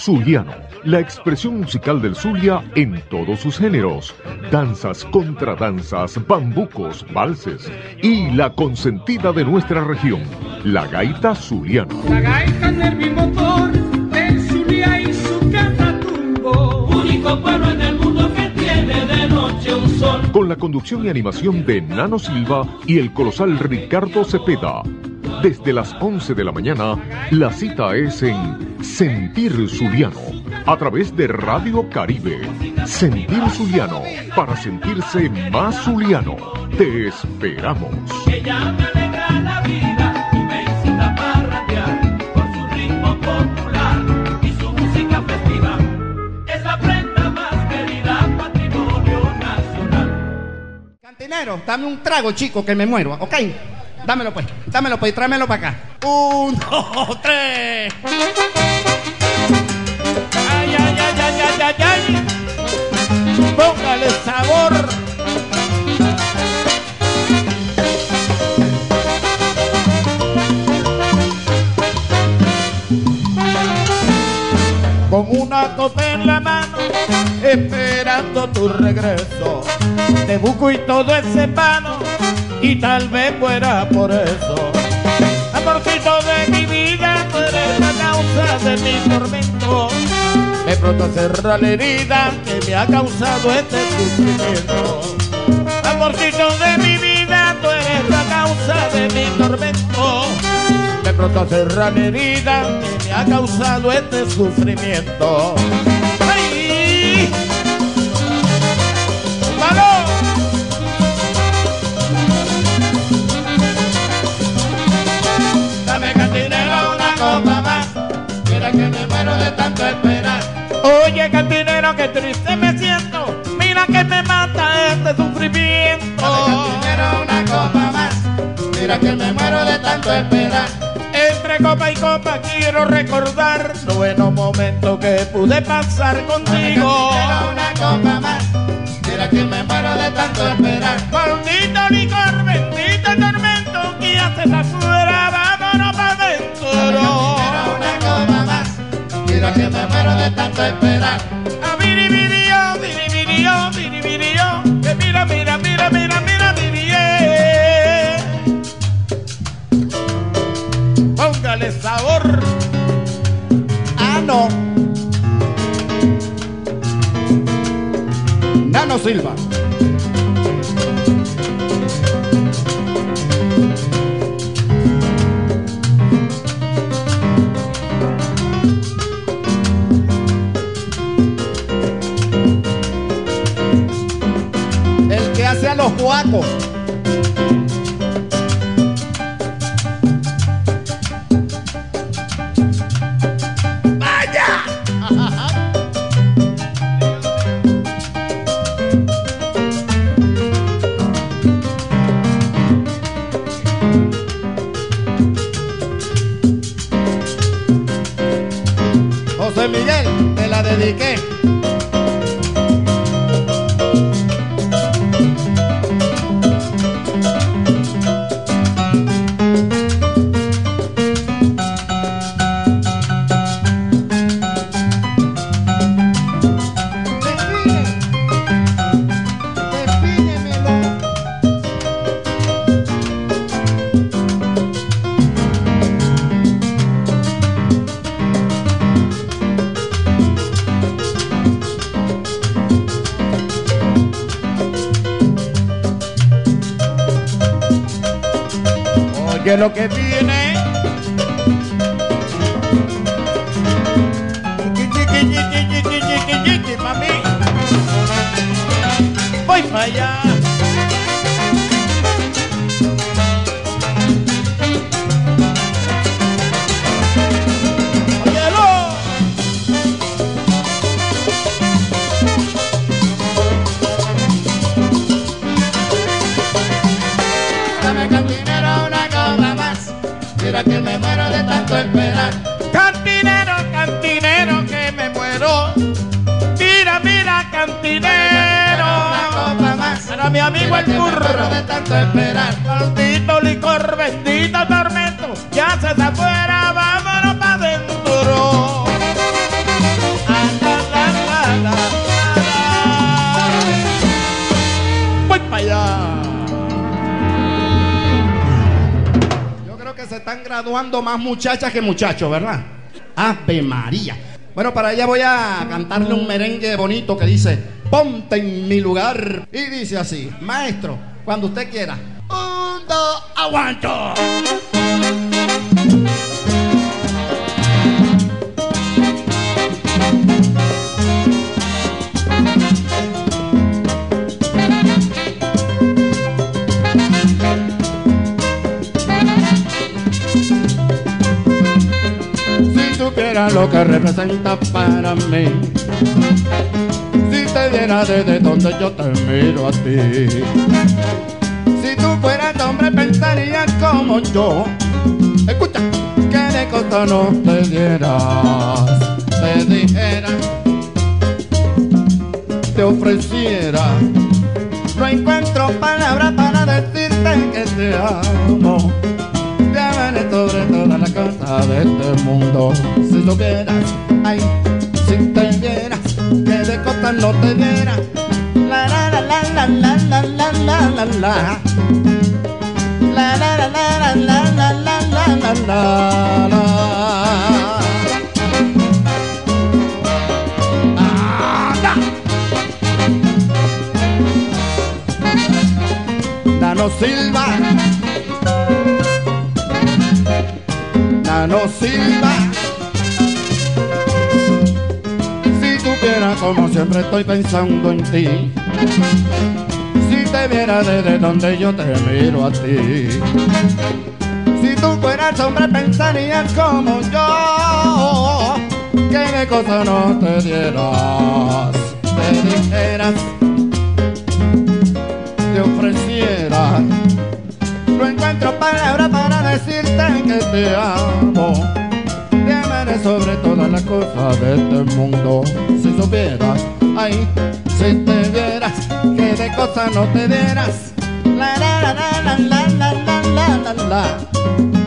Zuliano, la expresión musical del Zulia en todos sus géneros, danzas, contradanzas, bambucos, valses y la consentida de nuestra región, la gaita Zuliano. La gaita nervimotor del Zulia y su catatumbo. Único pueblo en el mundo que tiene de noche un sol. Con la conducción y animación de Nano Silva y el colosal Ricardo Cepeda. Desde las 11 de la mañana, la cita es en Sentir Zuliano, a través de Radio Caribe. Sentir Zuliano, para sentirse más zuliano. Te esperamos. Ella me alegra la vida y me incita a parrandear por su ritmo popular y su música festiva. Es la prenda más querida, patrimonio nacional. Cantinero, dame un trago, chico, que me muero, ¿ok? Dámelo pues, dámelo pues y tráemelo para acá. Un, dos, tres. Ay, ay, ay, ay, ay, ay, ay. Póngale sabor. Con una copa en la mano, esperando tu regreso. Te busco y todo ese vano, y tal vez muera por eso. Amorcito de mi vida, tú eres la causa de mi tormento. De pronto cerra la herida que me ha causado este sufrimiento. Amorcito de mi vida, tú eres la causa de mi tormento. De pronto cerra la herida que me ha causado este sufrimiento. ¡Ay! Copa más. Mira que me muero de tanto esperar. Oye, cantinero, qué triste me siento. Mira que me mata este sufrimiento. Dame cantinero una copa más. Mira que me muero de tanto esperar. Entre copa y copa quiero recordar los buenos momentos que pude pasar contigo. una copa más. Mira que me muero de tanto esperar. Maldito licor, bendito tormento que haces afuera, mira que me muero de tanto esperar. Ah, A biribirió, biribirió, biribirió, que mira, mira, mira, mira, mira, mirié. Eh. Póngale sabor. Ah, no. Nano Silva. Los. Esperar. Maldito licor, bendito tormento. Ya se está afuera, vámonos la, la. Voy para allá. Yo creo que se están graduando más muchachas que muchachos, ¿verdad? Ave María. Bueno, para allá voy a cantarle un merengue bonito que dice, ponte en mi lugar. Y dice así, maestro, cuando usted quiera. Un, dos, aguanto. Si supieras lo que representa para mí viera desde donde yo te miro a ti. Si tú fueras hombre pensarías como yo. Escucha, que de costa no te dieras Te dijera Te ofreciera. No encuentro palabras para decirte que te amo. Te amaré sobre todas las cosas de este mundo. Si supieras, ay, si te vieras, que de cosas no te vieras. La la la la la la la la la la la. La la la la la la la la la la la. Nano Silva. Nano Silva. Como siempre estoy pensando en ti. Si te viera desde donde yo te miro a ti. Si tú fueras hombre pensarías como yo. Que de cosas no te dieras. Te dijeras. Te ofrecieras. No encuentro palabras para decirte que te amo. Sobre todas las cosas de este mundo. Si supieras, ay, si te vieras, que de cosas no te dieras. La la la la la la la la la. La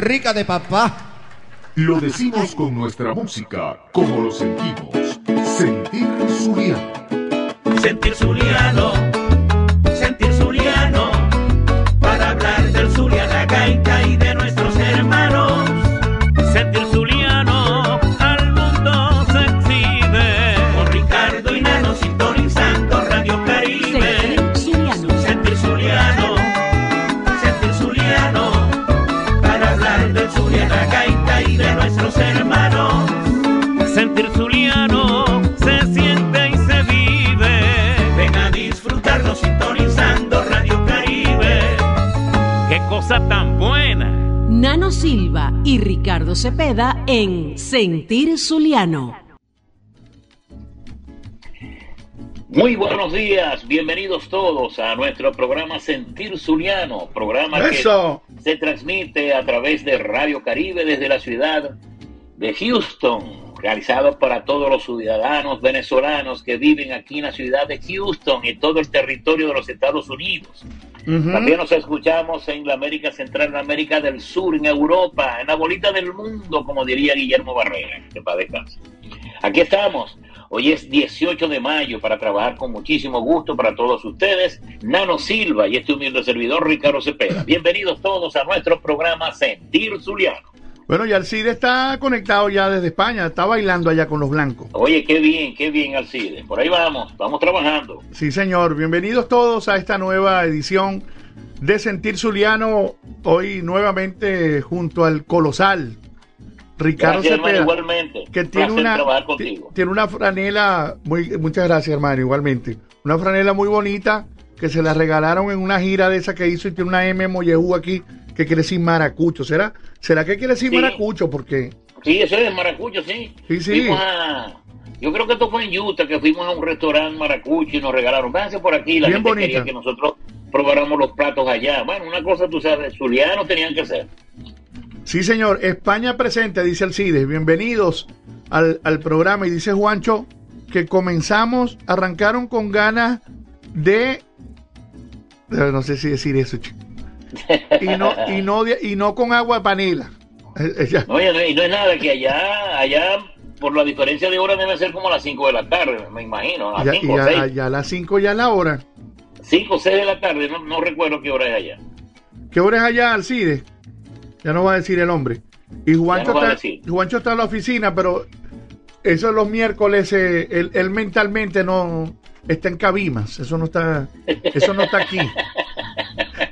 rica de papá. Lo decimos con nuestra música, como lo sentimos. Sentir Zuliano. Cepeda en Sentir Zuliano. Muy buenos días, bienvenidos todos a nuestro programa Sentir Zuliano, programa Eso. que se transmite a través de Radio Caribe desde la ciudad de Houston, realizado para todos los ciudadanos venezolanos que viven aquí en la ciudad de Houston y todo el territorio de los Estados Unidos. También nos escuchamos en la América Central, en la América del Sur, en Europa, en la bolita del mundo, como diría Guillermo Barrera, que para. Aquí estamos. Hoy es 18 de mayo para trabajar con muchísimo gusto para todos ustedes. Nano Silva y este humilde servidor Ricardo Cepeda. Bienvenidos todos a nuestro programa Sentir Zuliano. Bueno, y Alcide está conectado ya desde España, está bailando allá con los blancos. Oye, qué bien, qué bien, Alcide. Por ahí vamos, vamos trabajando. Sí, señor. Bienvenidos todos a esta nueva edición de Sentir Zuliano. Hoy nuevamente junto al colosal Ricardo Gracias, hermano, igualmente. que tiene una, tiene una franela muy, muchas gracias, hermano, igualmente. Una franela muy bonita que se la regalaron en una gira de esa que hizo y tiene una M Mollejú aquí que quiere decir maracucho. ¿Será? ¿Será que quiere decir Sí. maracucho? Porque Sí, eso es maracucho, sí. Sí, sí. Fuimos a- Yo creo que esto fue en Utah, que fuimos a un restaurante maracucho y nos regalaron. Véanse por aquí, la Bien gente bonita. quería que nosotros probáramos los platos allá. Bueno, una cosa, tú sabes, zulianos tenían que ser. Sí, señor. España presente, dice Alcides. Bienvenidos al, al programa. Y dice Juancho que comenzamos, arrancaron con ganas de. No sé si decir eso, chico. Y no, y no, y no con agua de panela. Eh, eh, no, y no es nada que allá, allá, por la diferencia de hora, debe ser como a las 5 de la tarde, me imagino. A Ya, las y 5 o ya, 6. ya a las 5 ya es la hora. 5 o 6 de la tarde, no, no recuerdo qué hora es allá. ¿Qué hora es allá, Alcides? Ya no va a decir el hombre. Y Juancho, no está. Juancho está en la oficina, pero eso es los miércoles, eh, él, él mentalmente no está en Cabimas. Eso no está, eso no está aquí.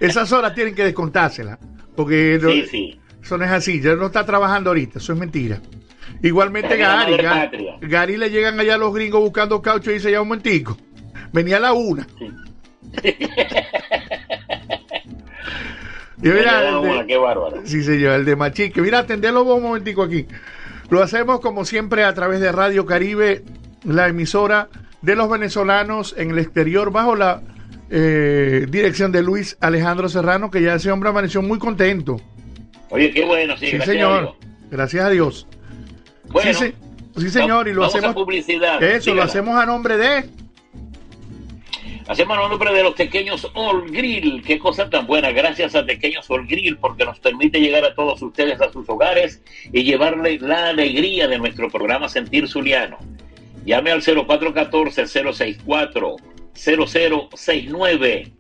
Esas horas tienen que descontárselas. Porque no- Sí, sí. eso no es así. Ya no está trabajando ahorita. Eso es mentira. Igualmente Gary, Gary, le llegan allá los gringos buscando caucho y dice ya un momentico. Venía a la una. Y mira, de- una, qué bárbaro. Sí, señor, el de Machique. Mira, atenderlo vos un momentico aquí. Lo hacemos como siempre a través de Radio Caribe, la emisora de los venezolanos en el exterior, bajo la eh, dirección de Luis Alejandro Serrano, que ya ese hombre amaneció muy contento. Oye, qué bueno, sí, Sí, gracias a señor. Dios. Gracias a Dios. Bueno, sí, se- sí, señor, y lo a hacemos. publicidad. Eso, lo hacemos a nombre de. Hacemos a nombre de los pequeños All Grill. Qué cosa tan buena. Gracias a pequeños All Grill porque nos permite llegar a todos ustedes a sus hogares y llevarle la alegría de nuestro programa Sentir Zuliano. Llame al 0414-064-0069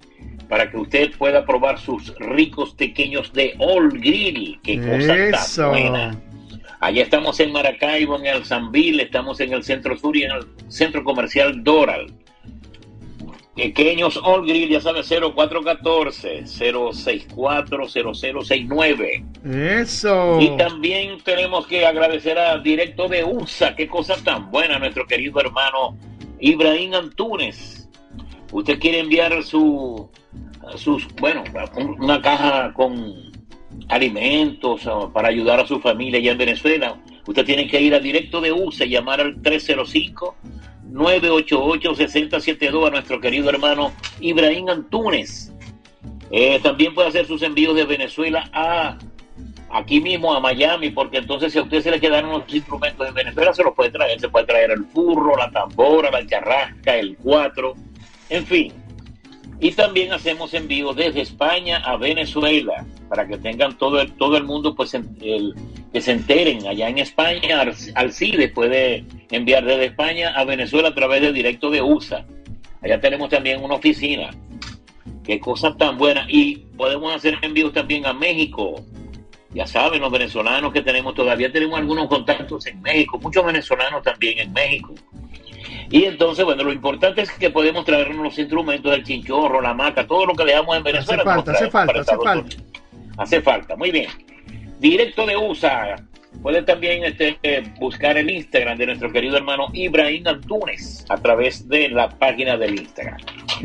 para que usted pueda probar sus ricos pequeños de All Grill. Qué cosa Eso. tan buena. Allá estamos en Maracaibo, en el Zambil, estamos en el Centro Sur y en el Centro Comercial Doral. Pequeños All Grill, ya sabes, 0414-064-0069. Eso. Y también tenemos que agradecer a Directo de USA, qué cosa tan buena, nuestro querido hermano Ibrahim Antunes. Usted quiere enviar su, sus, bueno, un- una caja con alimentos o para ayudar a su familia allá en Venezuela. Usted tiene que ir a Directo de USA y llamar al 305 988-6072 a nuestro querido hermano Ibrahim Antunes. Eh, también puede hacer sus envíos de Venezuela a aquí mismo a Miami, porque entonces si a usted se le quedaron los instrumentos en Venezuela, se los puede traer. Se puede traer el furro, la tambora, la charrasca, el cuatro, en fin. Y también hacemos envíos desde España a Venezuela. para que tengan todo el, todo el mundo, pues el, que se enteren. Allá en España, Alcides puede enviar desde España a Venezuela a través de directo de USA. Allá tenemos también una oficina. Qué cosa tan buena. Y podemos hacer envíos también a México. Ya saben, los venezolanos que tenemos todavía tenemos algunos contactos en México, muchos venezolanos también en México. Y entonces, bueno, lo importante es que podemos traernos los instrumentos del chinchorro, la maca, todo lo que dejamos en Venezuela. Hace falta, hace falta, hace falta. Hace falta, muy bien. Directo de USA. Puede también este, buscar el Instagram de nuestro querido hermano Ibrahim Antunes a través de la página del Instagram.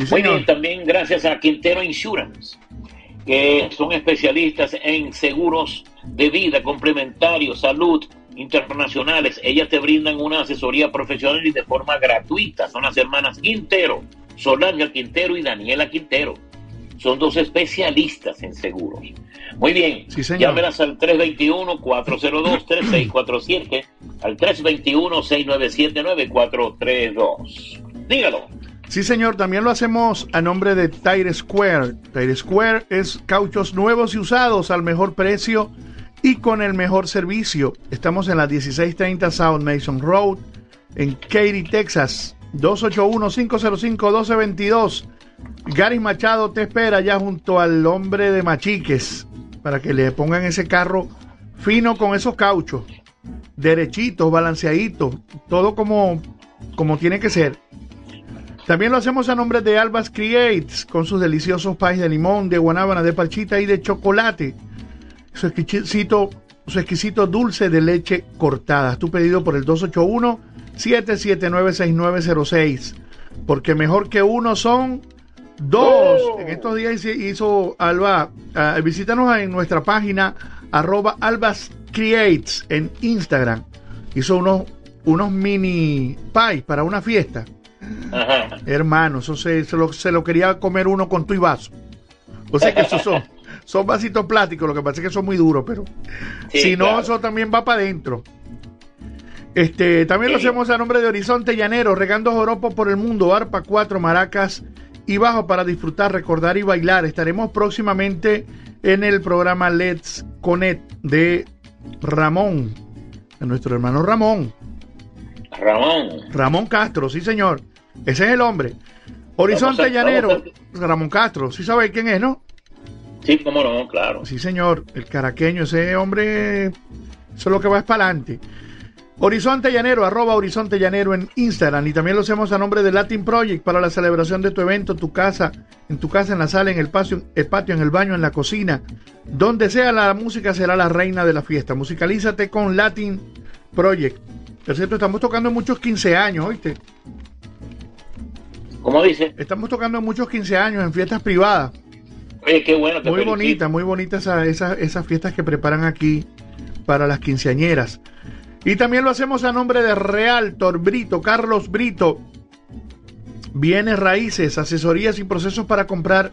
muy bien, también gracias a Quintero Insurance, que son especialistas en seguros de vida, complementarios, salud, internacionales. Ellas te brindan una asesoría profesional y de forma gratuita. Son las hermanas Quintero, Solange Quintero y Daniela Quintero. Son dos especialistas en seguros. Muy bien, sí, llámelas al 321-402-3647, al 321-697-9432. Dígalo. Sí, señor, también lo hacemos a nombre de Tire Square. Tire Square es cauchos nuevos y usados al mejor precio y con el mejor servicio. Estamos en la 1630 South Mason Road, en Katy, Texas. 281-505-1222. Gary Machado te espera ya junto al hombre de Machiques para que le pongan ese carro fino con esos cauchos, derechitos, balanceaditos, todo como, como tiene que ser. También lo hacemos a nombre de Albas Creates con sus deliciosos pais de limón, de guanábana, de parchita y de chocolate su exquisito, su exquisito dulce de leche cortada. Tu pedido por el 281-779-6906. Porque mejor que uno son dos. Oh. En estos días hizo Alba. Uh, visítanos en nuestra página arroba albas creates en Instagram. Hizo unos, unos mini pies para una fiesta. Hermano, eso se, lo, se, lo, quería comer uno con tu y vaso. O sea que esos son. Son vasitos plásticos, lo que pasa es que son muy duros, pero si no, eso también va para adentro. Este, también lo hacemos a nombre de Horizonte Llanero, regando joropos por el mundo, arpa, cuatro, maracas y bajo para disfrutar, recordar y bailar. Estaremos próximamente en el programa Let's Connect de Ramón, de nuestro hermano Ramón. Ramón. Ramón Castro, sí señor. Ese es el hombre. Horizonte Llanero, Ramón Castro, sí sabe quién es, ¿no? Sí, cómo no, claro. Sí, señor, el caraqueño, ese hombre, eso es lo que va es para adelante. Horizonte Llanero, arroba Horizonte Llanero en Instagram y también lo hacemos a nombre de Latin Project para la celebración de tu evento, tu casa, en tu casa, en la sala, en el patio, el patio, en el baño, en la cocina, donde sea la música será la reina de la fiesta. Musicalízate con Latin Project. Por cierto, estamos tocando muchos 15 años, ¿oíste? ¿Cómo dice? Estamos tocando muchos 15 años en fiestas privadas. Oye, qué bueno. muy bonita, muy bonita esas fiestas que preparan aquí para las quinceañeras. Y también lo hacemos a nombre de Realtor Brito, Carlos Brito. Bienes raíces, asesorías y procesos para comprar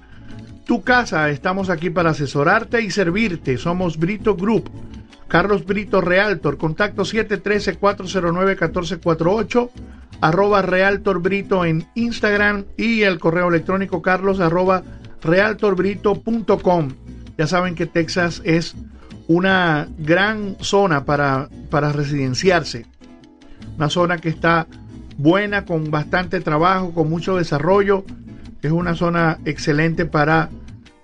tu casa. Estamos aquí para asesorarte y servirte. Somos Brito Group. Carlos Brito Realtor, contacto 713-409-1448, arroba Realtor Brito en Instagram y el correo electrónico carlos arroba realtorbrito.com. Ya saben que Texas es una gran zona para, para residenciarse. Una zona que está buena, con bastante trabajo, con mucho desarrollo. Es una zona excelente para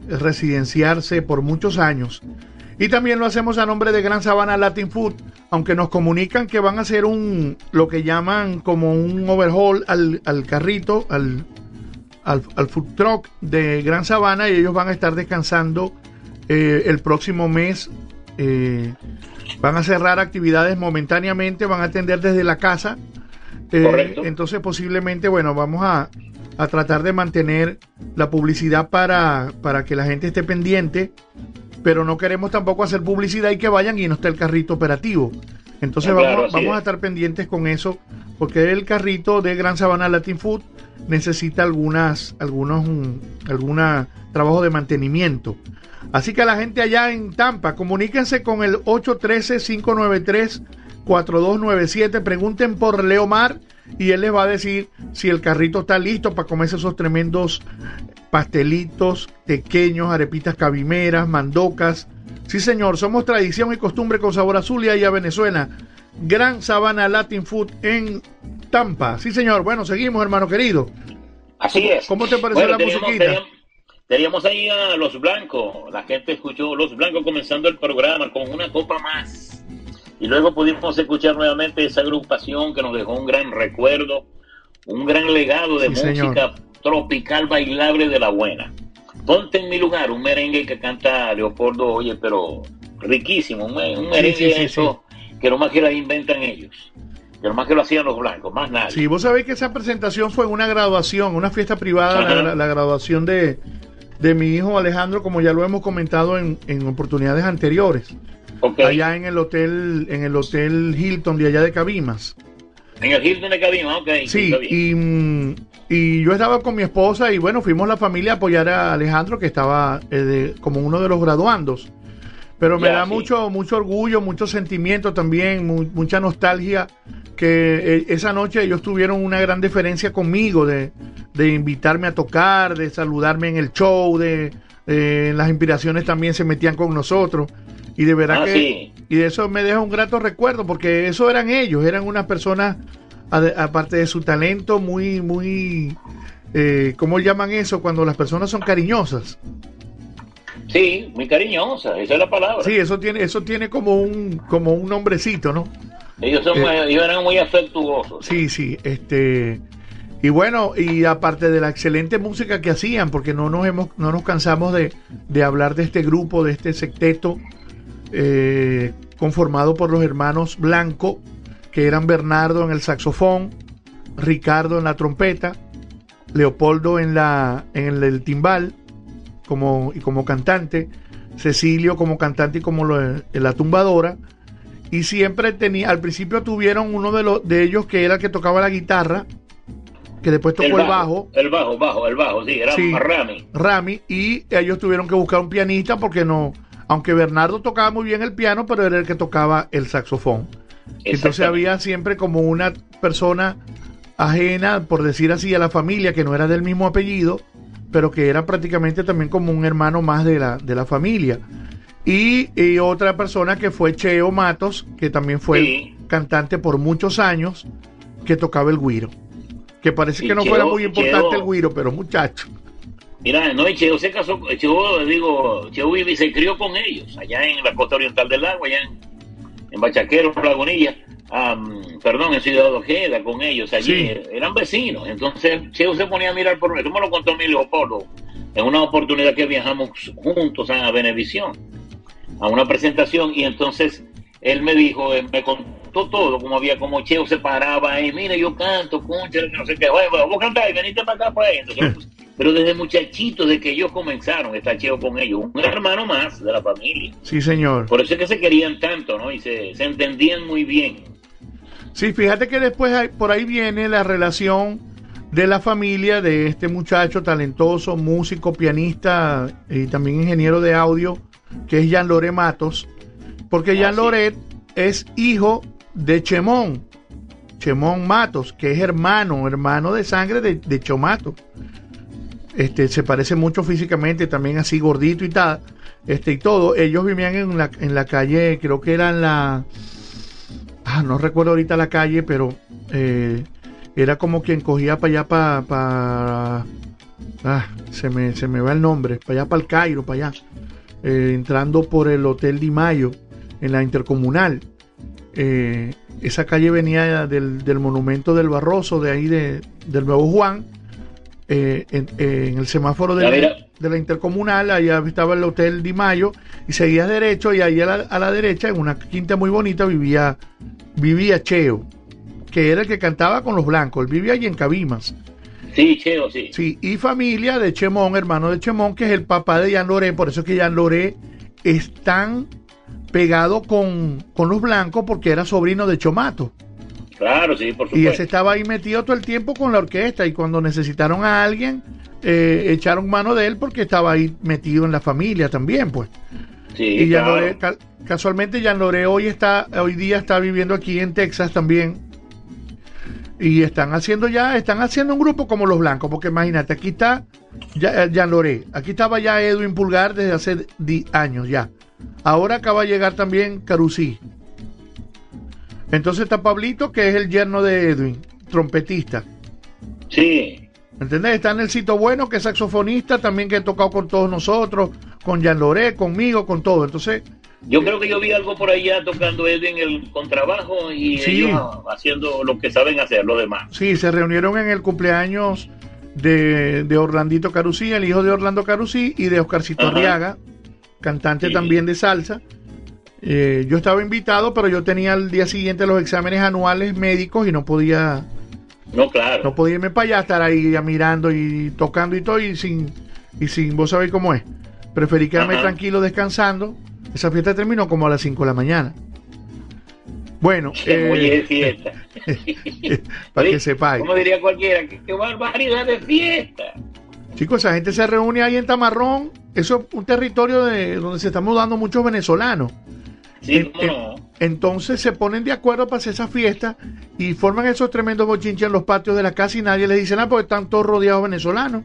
residenciarse por muchos años. Y también lo hacemos a nombre de Gran Sabana Latin Food, aunque nos comunican que van a hacer un, lo que llaman como un overhaul al, al carrito, al, al, food truck de Gran Sabana y ellos van a estar descansando eh, el próximo mes. Eh, van a cerrar actividades momentáneamente, van a atender desde la casa. Eh, entonces posiblemente, bueno, vamos a, a, tratar de mantener la publicidad para, para que la gente esté pendiente, pero no queremos tampoco hacer publicidad y que vayan y no esté el carrito operativo. Entonces vamos, vamos a estar pendientes con eso, porque el carrito de Gran Sabana Latin Food necesita algunas, algunos, alguna trabajo de mantenimiento. Así que la gente allá en Tampa, comuníquense con el 813-593-4297, pregunten por Leomar y él les va a decir si el carrito está listo para comerse esos tremendos pastelitos pequeños, arepitas cabimeras, mandocas. Sí, señor, somos tradición y costumbre con sabor azul y a Venezuela. Gran Sabana Latin Food en Tampa. Sí, señor. Bueno, seguimos, hermano querido. Así es. ¿Cómo te pareció la teníamos, musiquita? Teníamos, teníamos ahí a Los Blancos. La gente escuchó Los Blancos comenzando el programa con una copa más. Y luego pudimos escuchar nuevamente esa agrupación que nos dejó un gran recuerdo, un gran legado de Sí, música señor. tropical bailable de la buena. Ponte en mi lugar, un merengue que canta Leopoldo, oye, pero riquísimo, un, un merengue sí, sí, eso, que nomás que la inventan ellos, que nomás que lo hacían los blancos, más nada. Sí, vos sabés que esa presentación fue una graduación, una fiesta privada, la, la- la graduación de, de mi hijo Alejandro, como ya lo hemos comentado en, en oportunidades anteriores. Allá en el hotel, en el hotel Hilton de allá de Cabimas. En el Hilton de Cabima, ok. Sí, y, mm, y yo estaba con mi esposa y bueno, fuimos la familia a apoyar a Alejandro, que estaba eh, de- como uno de los graduandos. Pero me da sí. mucho, mucho orgullo, mucho sentimiento también, mu- mucha nostalgia que eh, esa noche ellos tuvieron una gran deferencia conmigo de, de invitarme a tocar, de saludarme en el show, de eh, las inspiraciones también se metían con nosotros. Y de verdad Ah, que sí. y de eso me deja un grato recuerdo porque eso eran ellos, eran unas personas aparte de su talento muy muy eh, ¿cómo llaman eso cuando las personas son cariñosas? Sí, muy cariñosa, esa es la palabra. Sí, eso tiene eso tiene como un como un nombrecito, ¿no? Ellos, son, Eh, ellos eran muy afectuosos. Sí, sí, este y bueno, y aparte de la excelente música que hacían, porque no nos hemos, no nos cansamos de, de hablar de este grupo, de este secteto, eh, conformado por los hermanos Blanco, que eran Bernardo en el saxofón, Ricardo en la trompeta, Leopoldo en la, en el, el timbal, como, y como cantante, Cecilio como cantante y como lo- la tumbadora, y siempre tenía, al principio tuvieron uno de los de ellos que era el que tocaba la guitarra, que después tocó el bajo, El bajo, bajo, el bajo, sí, era Sí. Rami. Rami, y ellos tuvieron que buscar un pianista porque no, aunque Bernardo tocaba muy bien el piano, pero era el que tocaba el saxofón. Entonces había siempre como una persona ajena, por decir así, a la familia, que no era del mismo apellido, pero que era prácticamente también como un hermano más de la, de la familia. Y, y otra persona que fue Cheo Matos, que también fue Sí. cantante por muchos años, que tocaba el guiro. Que parece Y que no Cheo- fuera muy importante Cheo- el guiro, pero muchacho. Mira, no, y Cheo se casó, Cheo, digo, Cheo vive y se crió con ellos, allá en la costa oriental del lago, allá en, en Bachaquero, Lagunilla, am, perdón, en Ciudad Ojeda, con ellos, allí, Sí. eran vecinos. Entonces, Cheo se ponía a mirar por eso me lo contó mi Leopoldo, en una oportunidad que viajamos juntos a Venevisión, a una presentación, y entonces él me dijo, eh, me contó todo, como había, como Cheo se paraba ahí, mire, yo canto, concha, que no sé qué, "Oye, vos cantás, veniste para acá, pues. Entonces, pero desde muchachitos, de que ellos comenzaron, está Cheo con ellos, un hermano más de la familia. Sí, señor. Por eso es que se querían tanto, ¿no? Y se, se entendían muy bien. Sí, fíjate que después hay- por ahí viene la relación de la familia de este muchacho talentoso, músico, pianista y también ingeniero de audio, que es Jean Loret Matos, porque Ah, Jean sí. Loret es hijo de Chemón, Chemón Matos, que es hermano, hermano de sangre de, de Chomato. Este, se parece mucho físicamente, también así gordito y tal, este y todo. Ellos vivían en la, en la calle, creo que era en la ah, no recuerdo ahorita la calle, pero eh, era como quien cogía para allá, para, ah, se me, se me va el nombre, para allá, para el Cairo, para allá, eh, entrando por el Hotel Di Mayo, en la Intercomunal. Eh, esa calle venía del, del monumento del Barroso, de ahí de, del Nuevo Juan, eh, en, eh, en el semáforo de la, mira. de la Intercomunal, allá estaba el Hotel Di Mayo, y seguías derecho, y ahí a la, a la derecha, en una quinta muy bonita, vivía, vivía Cheo, que era el que cantaba con los blancos, él vivía allí en Cabimas. Sí, Cheo, sí. Sí, y familia de Chemón, hermano de Chemón, que es el papá de Jean Loré, por eso es que Jean Loré es tan pegado con, con los blancos porque era sobrino de Chomato. Claro, sí, por Y supuesto. ese estaba ahí metido todo el tiempo con la orquesta y cuando necesitaron a alguien, eh, echaron mano de él porque estaba ahí metido en la familia también, pues. Sí, y Jean claro. Loré, ca- casualmente Jean Loré hoy está, hoy día está viviendo aquí en Texas también. Y están haciendo ya, están haciendo un grupo como los blancos, porque imagínate, aquí está ya, Jean Loré, aquí estaba ya Edwin Pulgar desde hace años ya. Ahora acaba de llegar también Carusí. Entonces está Pablito, que es el yerno de Edwin, trompetista. Sí, ¿Entendés? Está en el sitio bueno, que es saxofonista, también que ha tocado con todos nosotros, con Jean Loré, conmigo, con todo. Entonces, yo creo que yo vi algo por allá tocando Edwin el contrabajo y Sí. ellos haciendo lo que saben hacer los demás. sí, se reunieron en el cumpleaños de, de Orlandito Carusí, el hijo de Orlando Carusí, y de Oscarcito. Arriaga, cantante Sí. también de salsa. Eh, yo estaba invitado, pero yo tenía el día siguiente los exámenes anuales médicos y no podía No, claro. no podía irme para allá, estar ahí ya mirando y tocando y todo, y sin, y sin, vos sabéis cómo es. Preferí quedarme Ajá. tranquilo descansando. Esa fiesta terminó como a las 5 de la mañana. Bueno, Qué muelle de eh, fiesta. para que sepáis. Como diría cualquiera, qué, qué barbaridad de fiesta. Chicos, esa gente se reúne ahí en Tamarrón. Eso es un territorio de, donde se están mudando muchos venezolanos. Sí, En- cómo en- no. Entonces se ponen de acuerdo para hacer esa fiesta y forman esos tremendos bochinches en los patios de la casa y nadie les dice nada porque están todos rodeados venezolanos.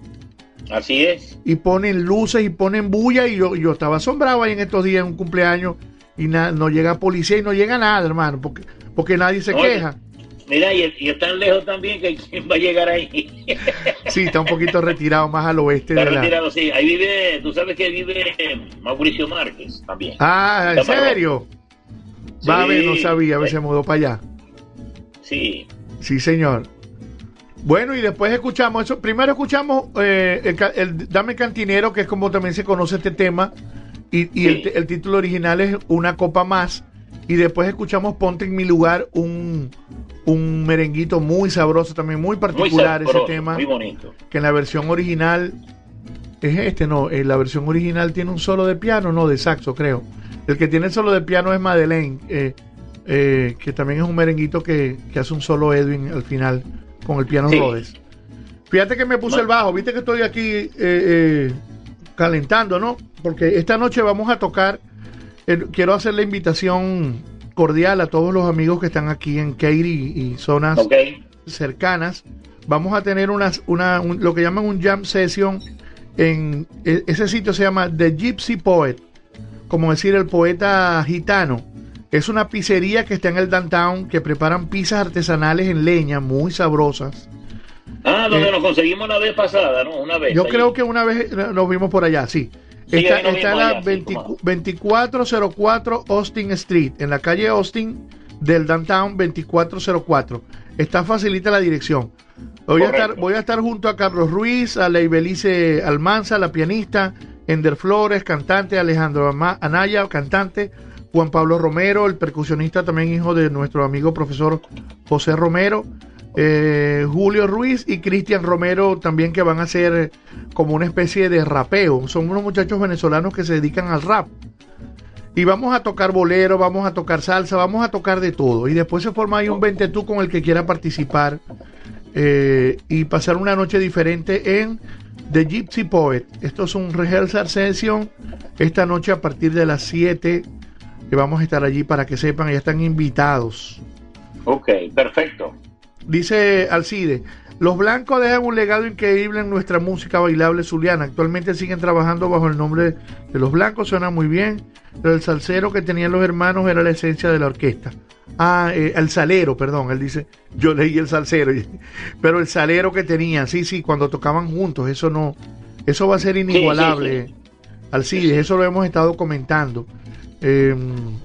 Así es. y ponen luces y ponen bulla y yo, yo estaba asombrado ahí en estos días en un cumpleaños y na- no llega policía y no llega nada, hermano, porque, porque nadie se Oye. queja. Mira, y, y están lejos también que quién va a llegar ahí. Sí, está un poquito retirado más al oeste Está de la... retirado, sí. Ahí vive, tú sabes que vive eh, Mauricio Márquez también. Ah, ¿en serio? Va a ver, no Sí. sabía, a ver, se mudó para allá. Sí. Sí, señor. Bueno, y después escuchamos eso. Primero escuchamos eh, el, Dame Cantinero, que es como también se conoce este tema. Y, Sí. el título original es Una Copa Más. Y después escuchamos Ponte en mi lugar, un, un merenguito muy sabroso, también muy Muy particular ese tema. Muy bonito. Que en la versión original es este, no. En la versión original tiene un solo de piano, no, de saxo, creo. El que tiene el solo de piano es Madeleine, eh, eh, que también es un merenguito que, que hace un solo Edwin al final con el piano Sí. Rhodes. Fíjate que me puse el bajo, viste que estoy aquí eh, eh, calentando, ¿no? Porque esta noche vamos a tocar, eh, quiero hacer la invitación cordial a todos los amigos que están aquí en Katy y zonas cercanas. Vamos a tener unas, una, un- lo que llaman un jam session en e- ese sitio se llama The Gypsy Poet, como decir el poeta gitano. Es una pizzería que está en el downtown que preparan pizzas artesanales en leña muy sabrosas. Ah, donde Eh, nos conseguimos la vez pasada, ¿no? Una vez. Yo creo que una vez eh, nos vimos por allá, sí. Está está en la allá, sí, 20 cómo no. 2404 Austin Street, en la calle Austin del downtown 2404. Está facilita la dirección. Voy a, estar, voy a estar junto a Carlos Ruiz, a Leibelice Almanza, la pianista, Ender Flores, cantante, Alejandro Anaya, cantante, Juan Pablo Romero, el percusionista también hijo de nuestro amigo profesor José Romero, eh, Julio Ruiz y Cristian Romero también que van a hacer como una especie de rapeo. Son unos muchachos venezolanos que se dedican al rap. Y vamos a tocar bolero, vamos a tocar salsa, vamos a tocar de todo. Y después se forma ahí un ventetú con el que quiera participar eh, y pasar una noche diferente en The Gypsy Poet. Esto es un rehearsal session esta noche a partir de las 7. Que vamos a estar allí para que sepan, ya están invitados. Ok, perfecto. Dice Alcide, los blancos dejan un legado increíble en nuestra música bailable zuliana. Actualmente siguen trabajando bajo el nombre de los blancos, suena muy bien. Pero el salsero que tenían los hermanos era la esencia de la orquesta. Ah, eh, el salero, perdón, él dice, yo leí el salsero, pero el salero que tenían, sí, sí, cuando tocaban juntos, eso no, eso va a ser inigualable. sí. Alcides, eso lo hemos estado comentando. Eh,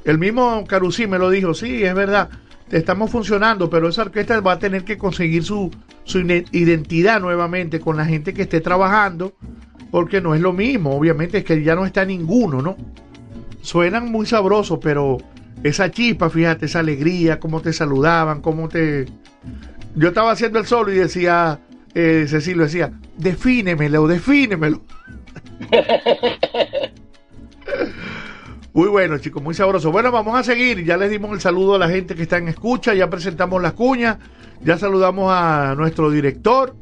el mismo Carusí me lo dijo, sí, es verdad, estamos funcionando, pero esa orquesta va a tener que conseguir su, su identidad nuevamente con la gente que esté trabajando, porque no es lo mismo, obviamente es que ya no está ninguno, ¿no? Suenan muy sabrosos, pero esa chispa, fíjate, esa alegría, cómo te saludaban, cómo te... Yo estaba haciendo el solo y decía, eh, Cecilio decía, defínemelo, defínemelo. Muy bueno, chicos, muy sabroso. Bueno, vamos a seguir. Ya les dimos el saludo a la gente que está en escucha, ya presentamos las cuñas, ya saludamos a nuestro director,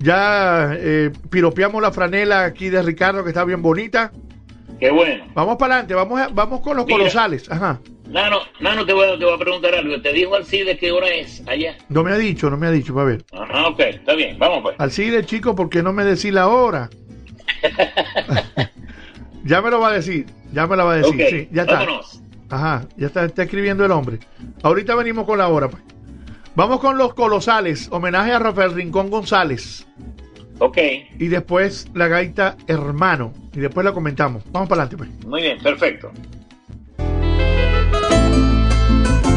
ya eh, piropeamos la franela aquí de Ricardo, que está bien bonita. Qué bueno. Vamos para adelante, vamos, a- vamos con los Mira. colosales. Ajá. Nano, Nano te, voy a, te voy a preguntar algo. ¿Te dijo Alcide qué hora es allá? No me ha dicho, no me ha dicho, para ver. Ajá, ok, está bien, vamos pues. Alcide, chico, ¿por qué no me decís la hora? ya me lo va a decir, ya me la va a decir, sí, ya está. vámonos. Ajá, ya está, está escribiendo el hombre. Ahorita venimos con la hora, pues. Vamos con los colosales, homenaje a Rafael Rincón González. Ok, Y después la gaita hermano. Y después la comentamos. Vamos para adelante, pues. muy bien, perfecto.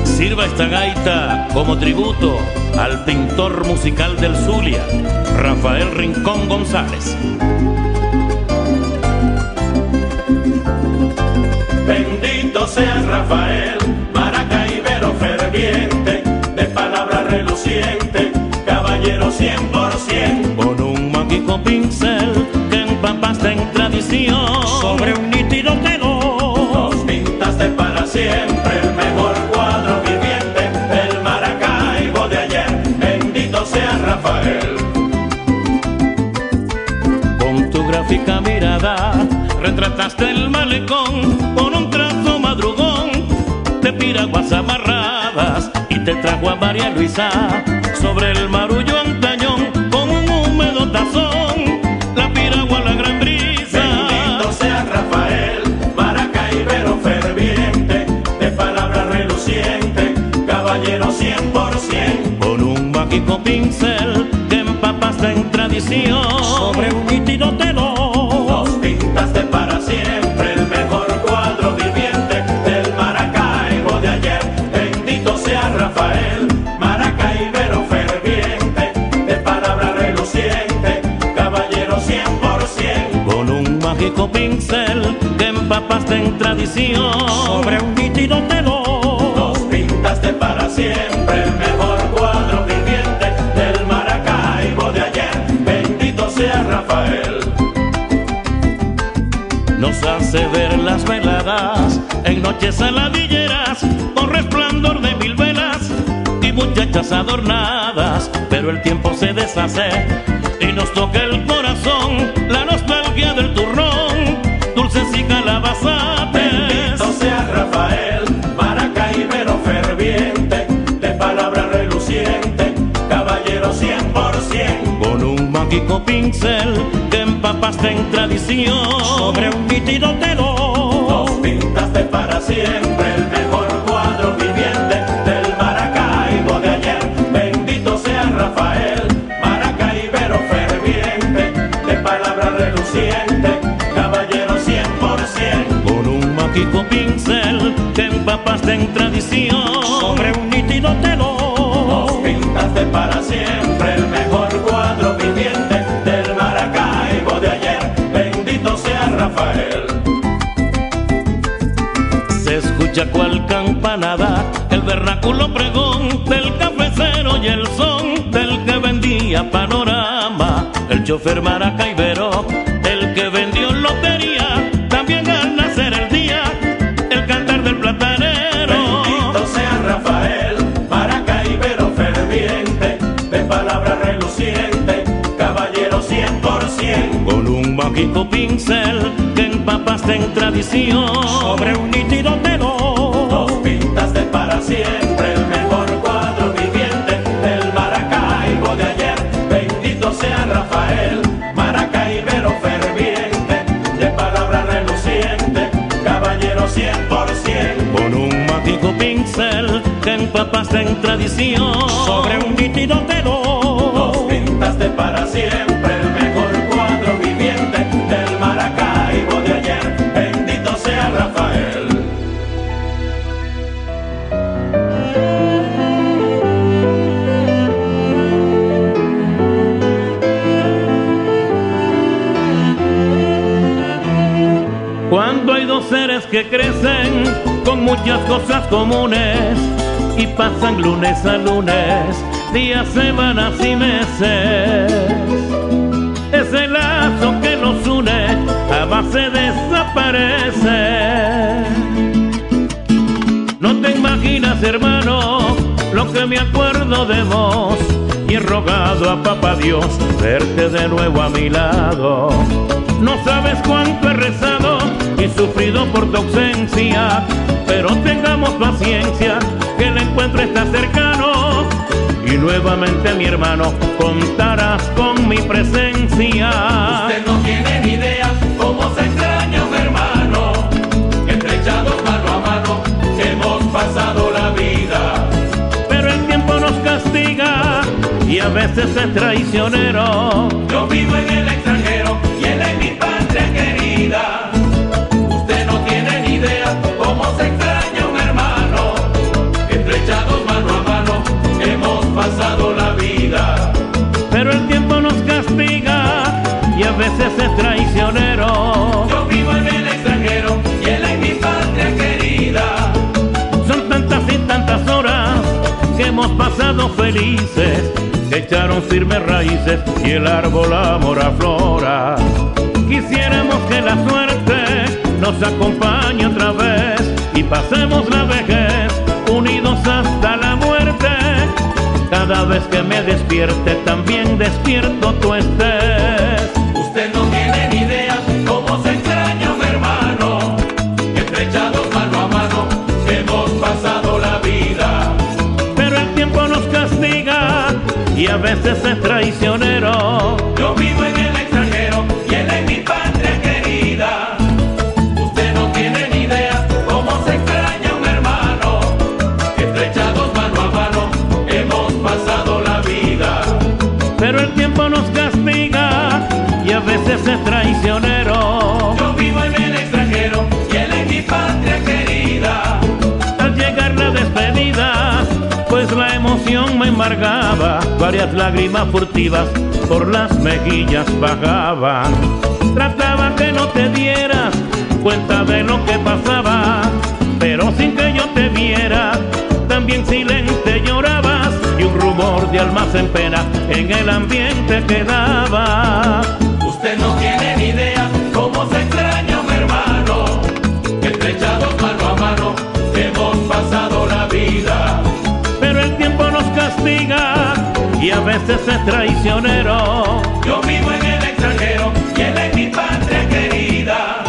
Sirva esta gaita como tributo al pintor musical del Zulia, Rafael Rincón González. Bendito sea Rafael, maracaibero ferviente, de palabra reluciente, caballero 100%. Con un mágico pincel que empapaste en tradición sobre un nítido telón. Nos pintaste para siempre el mejor cuadro viviente, el Maracaibo de ayer. Bendito sea Rafael. Con tu gráfica mirada retrataste el malecón con un trazo madrugón. De piraguas amarradas y te trajo a María Luisa sobre el marullo antañón con un húmedo tazón. La piragua la gran brisa. Bendito sea Rafael, maracaibero ferviente, de palabra reluciente, caballero 100%. con un mágico pincel que empapaste en tradición en tradición sobre un nítido telón Nos pintaste para siempre el mejor cuadro viviente del Maracaibo de ayer. Bendito sea Rafael. nos hace ver las veladas en noches saladilleras con resplandor de mil velas y muchachas adornadas, pero el tiempo se deshace y nos toca el corazón mágico pincel que empapaste en tradición sobre un nítido telón. Nos pintaste para siempre el mejor cuadro viviente del Maracaibo de ayer. Bendito sea Rafael, maracaibero ferviente, de palabra reluciente, caballero 100%. Con un mágico pincel que empapaste en tradición sobre un nítido telón. Nos pintaste para siempre vendía panorama. El chofer maracaibero, el que vendió lotería, también al nacer el día, el cantar del platanero. Bendito sea Rafael, maracaibero ferviente, de palabra reluciente, caballero 100%. Con un mágico pincel que empapaste en tradición sobre un nítido telón. Nos pintaste para siempre el pincel que empapaste en tradición sobre un nítido telón. Nos pintaste para siempre el mejor cuadro viviente del Maracaibo de ayer. Bendito sea Rafael. Cuando hay dos seres que crecen con muchas cosas comunes y pasan lunes a lunes, días, semanas y meses. Ese lazo que nos une jamás se desaparece. No te imaginas, hermano, lo que me acuerdo de vos y he rogado a papá Dios verte de nuevo a mi lado. No sabes cuánto he rezado y sufrido por tu ausencia, pero tengamos paciencia, que el encuentro está cercano. Y nuevamente mi hermano, contarás con mi presencia. Usted no tiene ni idea cómo se extraña un hermano, que estrechados mano a mano hemos pasado la vida. Pero el tiempo nos castiga y a veces es traicionero. Yo vivo en el extranjero hemos pasado felices, echaron firmes raíces y el árbol amor aflora. Quisiéramos que la suerte nos acompañe otra vez y pasemos la vejez unidos hasta la muerte. Cada vez que me despierte también despierto tú estés. Y a me embargaba, varias lágrimas furtivas por las mejillas bajaban. Trataba que no te dieras cuenta de lo que pasaba, pero sin que yo te viera, también silente llorabas y un rumor de almas en pena en el ambiente quedaba. Usted no tiene ni idea cómo se extraña y a veces es traicionero. Yo vivo en el extranjero y él es mi patria querida.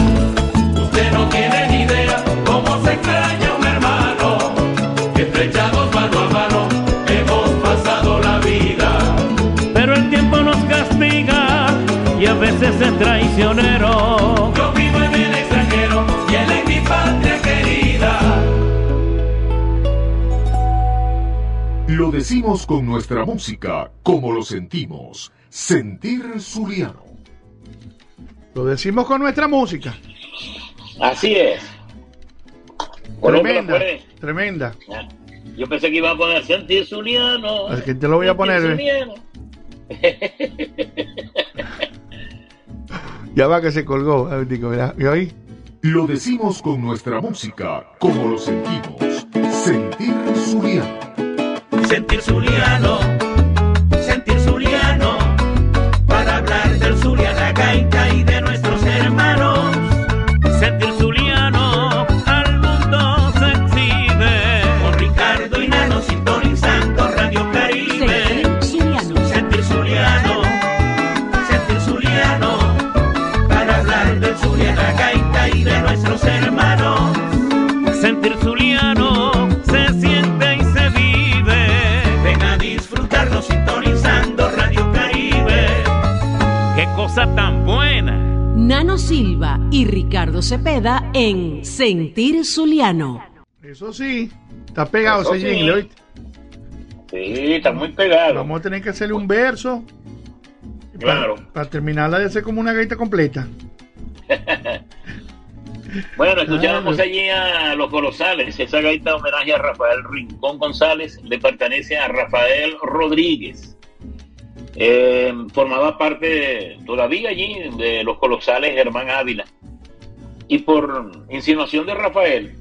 Usted no tiene ni idea cómo se extraña un hermano, estrechados mano a mano hemos pasado la vida. Pero el tiempo nos castiga y a veces es traicionero. Decimos con nuestra música, como lo sentimos. Sentir Zuliano. Lo decimos con nuestra música. Así es. Tremenda, tremenda. Yo pensé que iba a poner sentir Zuliano. Así que te lo voy a poner, Sentir ¿eh? Zuliano. Ya va que se colgó. A ver, digo, mira, ¿y ahí? Lo decimos con nuestra música, como lo sentimos. Sentir Silva y Ricardo Cepeda en Sentir Zuliano. Eso sí. Está pegado ese sí. jingle. Sí, está muy pegado. Vamos a tener que hacerle un verso. Claro. Para, para terminarla de hacer como una gaita completa. Bueno, escuchábamos allí a los colosales. Esa gaita de homenaje a Rafael Rincón González le pertenece a Rafael Rodríguez. Eh, formaba parte todavía allí de los colosales Germán Ávila. Y por insinuación de Rafael,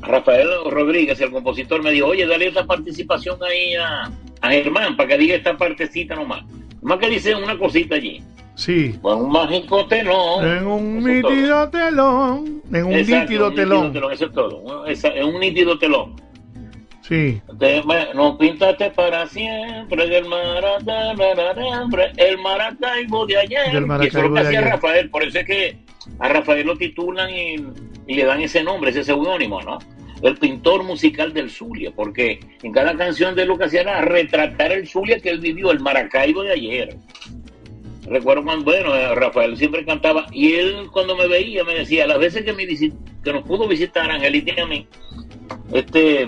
Rafael Rodríguez, el compositor, me dijo, oye, dale esta participación ahí a, a Germán para que diga esta partecita nomás. Más que dice una cosita allí. Sí. Con un mágico telón. En un nítido telón. En un Exacto, nítido un telón. Eso es todo. Es un nítido telón. Sí. Nos pintaste para siempre del Maracaibo, el Maracaibo de ayer. Del y eso es lo Maracaibo que hacía. Rafael. Por eso es que a Rafael lo titulan y, y le dan ese nombre, ese seudónimo, ¿no? El pintor musical del Zulia, porque en cada canción de Lucas era retratar el Zulia que él vivió, el Maracaibo de ayer. Recuerdo cuando, bueno, eh, Rafael siempre cantaba, y él cuando me veía me decía, las veces que, me visit- que nos pudo visitar Angelita y a mí, este,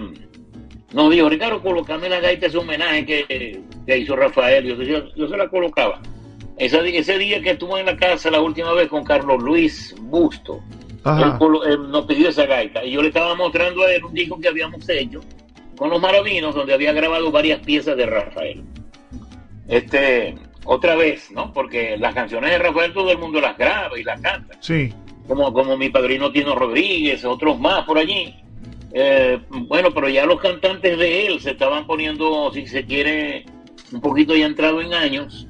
nos dijo, Ricardo, colocame la gaita ese homenaje que, que hizo Rafael. Yo, yo, yo se la colocaba. Ese, di- ese día que estuvo en la casa la última vez con Carlos Luis Busto, él nos pidió esa gaita. Y yo le estaba mostrando a él un disco que habíamos hecho con los maravinos, donde había grabado varias piezas de Rafael. Este, otra vez, ¿no? Porque las canciones de Rafael todo el mundo las graba y las canta Sí. como, como mi padrino Tino Rodríguez, otros más por allí. Eh, bueno, pero ya los cantantes de él se estaban poniendo, si se quiere, un poquito ya entrado en años,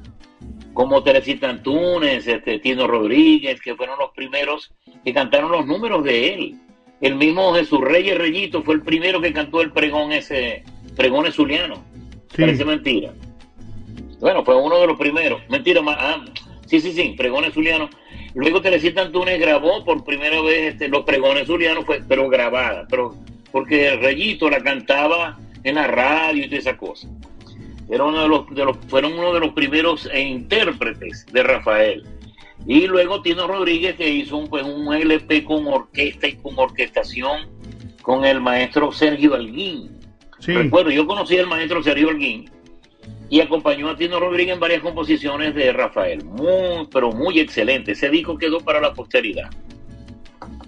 como Teresita Antunes, este, Tino Rodríguez, que fueron los primeros que cantaron los números de él. El mismo Jesús Reyes Reyito fue el primero que cantó el pregón ese, pregón zuliano. Sí. Parece mentira. Bueno, fue uno de los primeros. Mentira, ma- ah, sí, sí, sí, pregones zulianos. Luego Teresita Antunes grabó por primera vez este, los pregones zulianos, fue, pero grabada, pero porque Reyito la cantaba en la radio y toda esa cosa. Era uno de los, de los, fueron uno de los primeros intérpretes de Rafael. Y luego Tino Rodríguez que hizo un, pues, un LP con orquesta y con orquestación con el maestro Sergio Alguín. Sí. Recuerdo, yo conocí al maestro Sergio Holguín y acompañó a Tino Rodríguez en varias composiciones de Rafael. Muy, pero muy excelente. Ese disco quedó para la posteridad.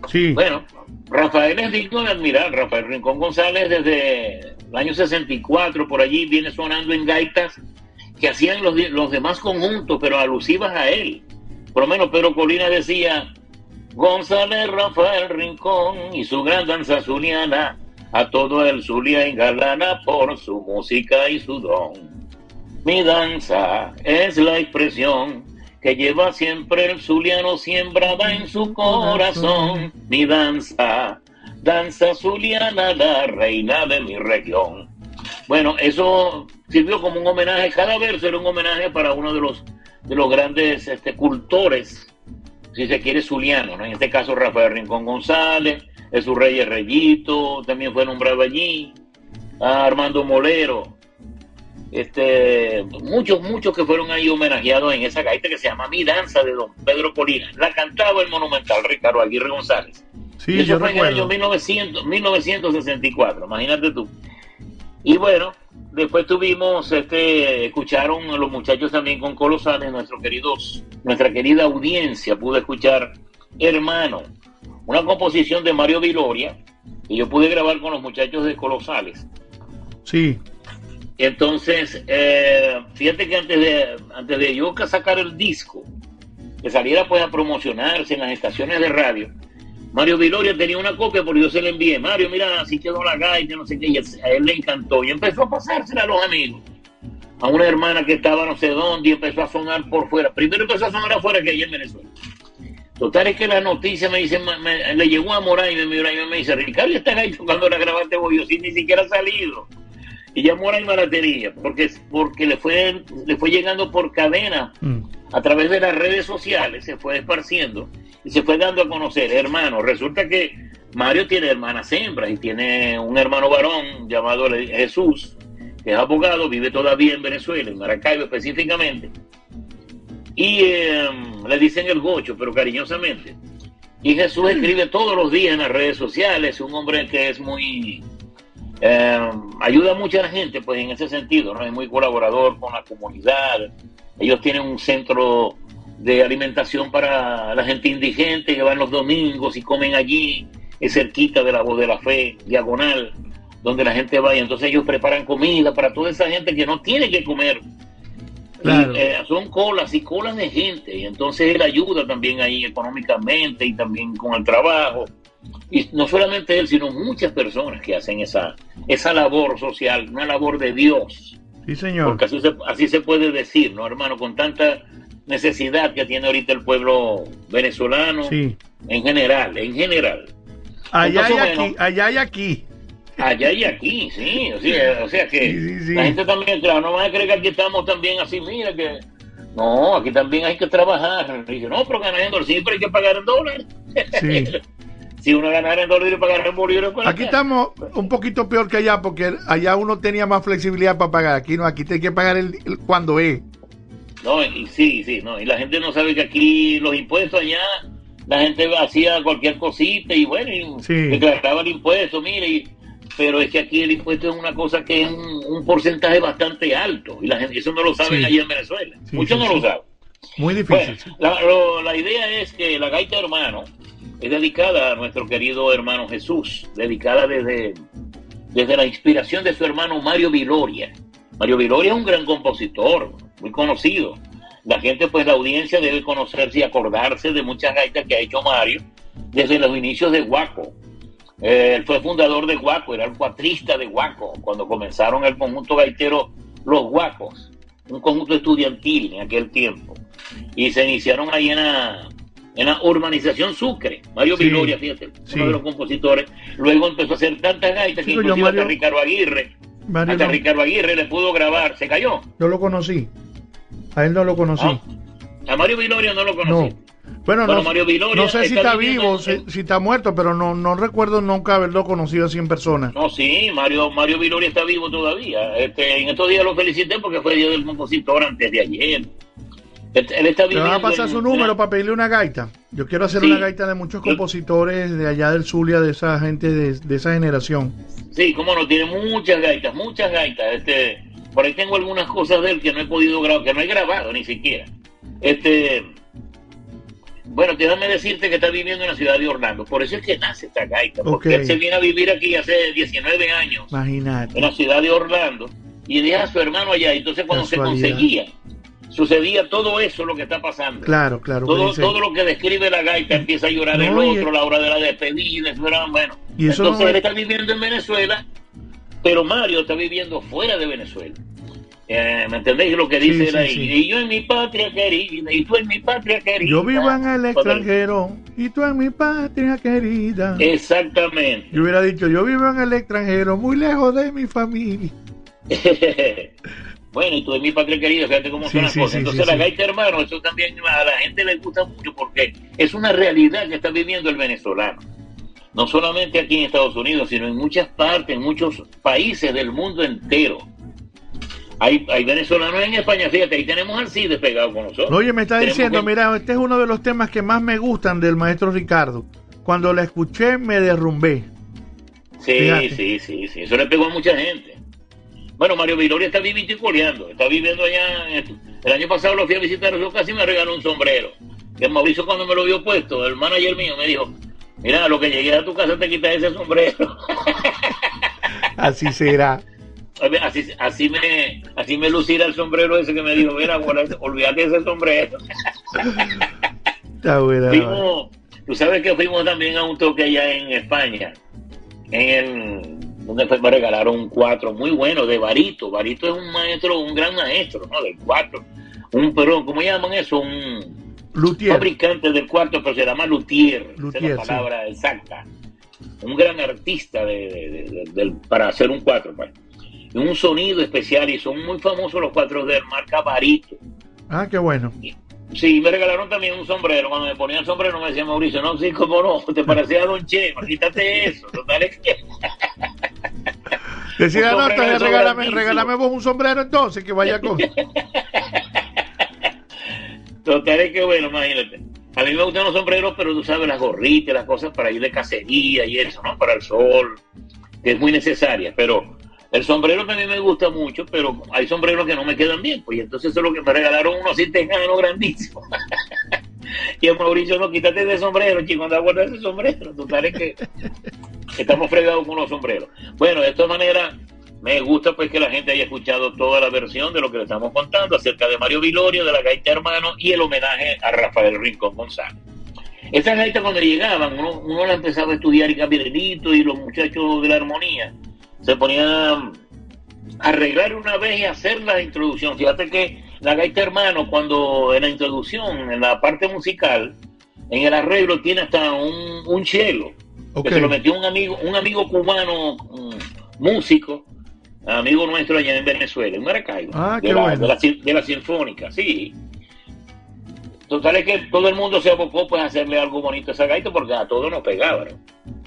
Sí. Bueno, Rafael es digno de admirar. Rafael Rincón González desde el año 64 por allí viene sonando en gaitas que hacían los, los demás conjuntos, pero alusivas a él. Por lo menos Pedro Colina decía, González Rafael Rincón y su gran danza zuliana, a todo el Zulia engalana por su música y su don. Mi danza es la expresión que lleva siempre el zuliano siembrada en su corazón. Mi danza, danza zuliana, la reina de mi región. Bueno, eso sirvió como un homenaje, cada verso era un homenaje para uno de los, de los grandes este, cultores, si se quiere, zulianos, ¿no? En este caso Rafael Rincón González, Jesús Reyes Reyito, también fue nombrado allí, a Armando Molero, este, muchos, muchos que fueron ahí homenajeados en esa gaita que se llama Mi Danza de Don Pedro Colina. La cantaba el monumental Ricardo Aguirre González. Sí, Y eso yo fue en el año recuerdo. 1900, 1964, imagínate tú. Y bueno, después tuvimos, este, escucharon a los muchachos también con Colosales, nuestros queridos, nuestra querida audiencia pudo escuchar Hermano, una composición de Mario Viloria, que yo pude grabar con los muchachos de Colosales. Sí. Entonces, eh, fíjate que antes de, antes de yo sacar el disco, que saliera pues a promocionarse en las estaciones de radio, Mario Viloria tenía una copia porque yo se la envié. Mario, mira, así quedó la gaita, no sé qué, y a él le encantó. Y empezó a pasársela a los amigos. A una hermana que estaba no sé dónde y empezó a sonar por fuera. Primero empezó a sonar afuera que ella en Venezuela. Total es que la noticia me dice, me- me- le llegó a Moray y me me dice, Ricardo, esta gaita cuando la grabaste vos, yo sí, ni siquiera ha salido. Y llamó a la malatería, porque, porque le fue, le fue llegando por cadena Mm. a través de las redes sociales, se fue esparciendo y se fue dando a conocer, hermano. Resulta que Mario tiene hermanas hembras y tiene un hermano varón llamado Jesús, que es abogado, vive todavía en Venezuela, en Maracaibo específicamente. Y eh, le dicen el gocho, pero cariñosamente. Y Jesús escribe todos los días en las redes sociales, un hombre que es muy... eh, ayuda a mucha gente, pues en ese sentido, ¿no? Es muy colaborador con la comunidad. Ellos tienen un centro de alimentación para la gente indigente que van los domingos y comen allí, es cerquita de la voz de la fe, diagonal, donde la gente va. Y entonces ellos preparan comida para toda esa gente que no tiene que comer. Claro. Y, eh, son colas y colas de gente. Y entonces él ayuda también ahí económicamente y también con el trabajo. Y no solamente él, sino muchas personas que hacen esa, esa labor social, una labor de Dios. Sí, señor. Porque así se, así se puede decir, ¿no, hermano? Con tanta necesidad que tiene ahorita el pueblo venezolano, Sí. en general, en general. Allá y aquí, allá y aquí. Allá y aquí, sí, o sea, o sea que Sí, sí, sí. la gente también, claro, no van a creer que aquí estamos también así, mira que No, aquí también hay que trabajar. Dice, no, pero en dólares, siempre hay que pagar en dólares. Sí. si uno ganara en dólares y pagara en bolívares, Aquí estamos un poquito peor que allá porque allá uno tenía más flexibilidad para pagar. Aquí no, aquí tiene que pagar el, el- cuando es. No, y sí, sí, no. Y la gente no sabe que aquí los impuestos allá, la gente hacía cualquier cosita y bueno, y Sí. declaraba el impuesto, mire, y- pero es que aquí el impuesto es una cosa que es un, un porcentaje bastante alto y la gente eso no lo saben Sí. allá en Venezuela. Sí, Muchos no lo saben. Muy difícil. la, lo- la idea es que la gaita hermano es dedicada a nuestro querido hermano Jesús, dedicada desde, desde la inspiración de su hermano Mario Viloria. Mario Viloria es un gran compositor, muy conocido. La gente, pues la audiencia debe conocerse y acordarse de muchas gaitas que ha hecho Mario desde los inicios de Guaco. Eh, él fue fundador de Guaco, era el cuatrista de Guaco, cuando comenzaron el conjunto gaitero Los Guacos, un conjunto estudiantil en aquel tiempo. Y se iniciaron ahí en la, en la urbanización Sucre. Mario Sí, Viloria, fíjate, sí. uno de los compositores. Luego empezó a hacer tantas gaitas Sí, que inclusive hasta Ricardo Aguirre, Mario hasta no- Ricardo Aguirre le pudo grabar. ¿Se cayó? yo lo conocí. A él no lo conocí. Ah, A Mario Viloria no lo no. conocí. Bueno, Bueno, no, Mario Viloria no sé si está vivo, en- si, si está muerto, pero no, no recuerdo nunca haberlo conocido así en persona. No, sí, Mario, Mario Viloria está vivo todavía. Este, en estos días lo felicité porque fue día del compositor antes de ayer. Él está Le viviendo van a pasar en- su número para pedirle una gaita. Yo quiero hacer Sí. una gaita de muchos compositores de allá del Zulia, de esa gente de, de esa generación. Sí, cómo no, tiene muchas gaitas, muchas gaitas. Este, por ahí tengo algunas cosas de él que no he podido grabar, que no he grabado ni siquiera. Este, bueno, déjame decirte que está viviendo en la ciudad de Orlando. Por eso es que nace esta gaita, porque él se viene a vivir aquí hace 19 años Imagínate. en la ciudad de Orlando y deja a su hermano allá. Entonces, cuando Casualidad. se conseguía, sucedía todo eso lo que está pasando. Claro, claro. Todo, dice- todo lo que describe la gaita empieza a llorar el No, y- otro, la hora de la despedida, bueno. Y eso Entonces no- él está viviendo en Venezuela, pero Mario está viviendo fuera de Venezuela. Eh, ¿Me entendéis lo que Sí, dice él sí, ahí? sí. Y yo en mi patria querida, y tú en mi patria querida. Yo vivo en el extranjero y tú en mi patria querida. Exactamente. Yo hubiera dicho, yo vivo en el extranjero, muy lejos de mi familia. bueno, y tú en mi patria querida, fíjate cómo Sí, son las sí, cosas. Entonces sí, la gaita, hermano, eso también a la gente le gusta mucho porque es una realidad que está viviendo el venezolano. No solamente aquí en Estados Unidos, sino en muchas partes, en muchos países del mundo entero. Hay, hay venezolanos en España, fíjate, ahí tenemos al CIDE pegado con nosotros. Oye, me está Tenemos diciendo, mira, este es uno de los temas que más me gustan del maestro Ricardo. Cuando la escuché me derrumbé. Sí, Fíjate. sí, sí, sí, eso le pegó a mucha gente. Bueno, Mario Viloria está vivito y coleando, está viviendo allá. en- el año pasado lo fui a visitar, yo casi me regaló un sombrero. Que Mauricio cuando me lo vio puesto, el manager mío me dijo, mira, lo que llegué a tu casa te quitas ese sombrero. Así será. Así, así me así me lucirá el sombrero ese que me dijo, mira, olvídate de ese sombrero. Está buena. Fuimos, tú sabes que fuimos también a un toque allá en España, en el, donde fue, me regalaron un cuatro muy bueno de Barito. Barito es un maestro, un gran maestro, ¿no? Del cuatro. Un, perdón, ¿cómo llaman eso? Un Luthier. fabricante del cuarto, pero se llama Luthier. esa Luthier, es la palabra exacta. Un gran artista de, de- para hacer un cuatro, pues. Y un sonido especial, y son muy famosos los cuatros de marca Barito. Ah, qué bueno. Sí, me regalaron también un sombrero. Cuando me ponía el sombrero me decía Mauricio, no, sí, cómo no, te parecía a Don Chema, quítate eso. Total es que... Decía, no, entonces regálame, regálame vos un sombrero entonces que vaya con. Total es que bueno, imagínate. A mí me gustan los sombreros, pero tú sabes, las gorritas, las cosas para ir de cacería y eso, ¿no? Para el sol, que es muy necesaria. Pero el sombrero también me gusta mucho, pero hay sombreros que no me quedan bien. Pues y entonces eso es lo que me regalaron unos así tejanos grandísimos. y el Mauricio, no, quítate ese sombrero, chico, anda a guardar ese sombrero. Total es que estamos fregados con los sombreros. Bueno, de esta manera me gusta pues que la gente haya escuchado toda la versión de lo que le estamos contando acerca de Mario Vilorio, de la gaita hermano y el homenaje a Rafael Rincón González. Estas gaitas cuando llegaban, uno, uno la empezaba a estudiar y caminito y los muchachos de la armonía se ponían a arreglar una vez y hacer la introducción. Fíjate que la gaita hermano cuando en la introducción, en la parte musical, en el arreglo tiene hasta un, un Ok. que se lo metió un amigo, un amigo cubano, mm, músico, amigo nuestro allá en Venezuela, en Maracaibo, Ah, de, qué la, bueno. de, la, sin- de la Sinfónica, sí. Total es que todo el mundo se abocó pues a hacerle algo bonito a esa gaita porque a todos nos pegaba. ¿no?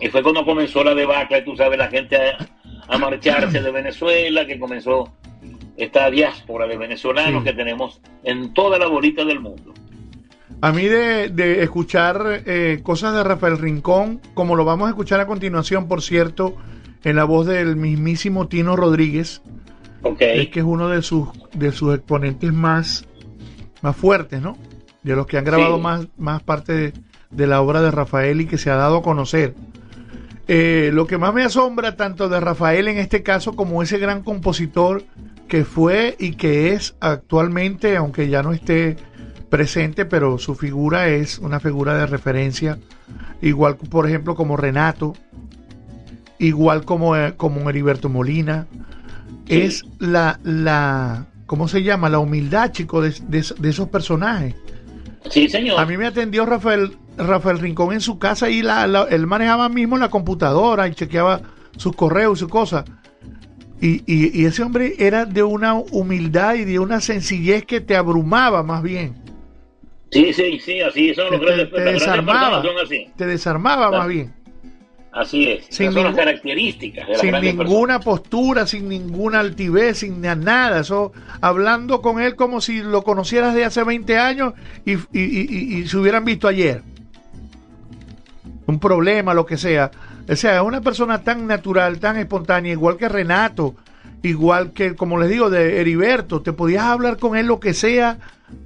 Y fue cuando comenzó la debacle, tú sabes, la gente a, a marcharse de Venezuela, que comenzó esta diáspora de venezolanos Sí. que tenemos en toda la bolita del mundo. A mí de, de escuchar eh, cosas de Rafael Rincón, como lo vamos a escuchar a continuación, por cierto, en la voz del mismísimo Tino Rodríguez, es que es uno de sus, de sus exponentes más, más fuertes, ¿no? De los que han grabado Sí. más, más parte de, de la obra de Rafael y que se ha dado a conocer. Eh, lo que más me asombra tanto de Rafael en este caso como ese gran compositor que fue y que es actualmente, aunque ya no esté presente, pero su figura es una figura de referencia, igual por ejemplo como Renato, igual como, eh, como Heriberto Molina, Sí. es la, la, ¿cómo se llama? La humildad, chico, de, de- de esos personajes. Sí, señor. A mí me atendió Rafael, Rafael Rincón en su casa y la, la- él manejaba mismo la computadora y chequeaba sus correos y sus cosas. Y, y- y ese hombre era de una humildad y de una sencillez que te abrumaba más bien. Sí, sí, sí, así son los te- grandes, te desarmaba. personas son así. Te desarmaba Claro. más bien. Así es. Sin son las características de las sin ninguna postura, sin ninguna altivez, sin na- nada. Eso, hablando con él como si lo conocieras de hace 20 años y, y- y- y- y se hubieran visto ayer. Un problema, lo que sea. O sea, es una persona tan natural, tan espontánea, igual que Renato, igual que, como les digo, de Heriberto. Te podías hablar con él lo que sea,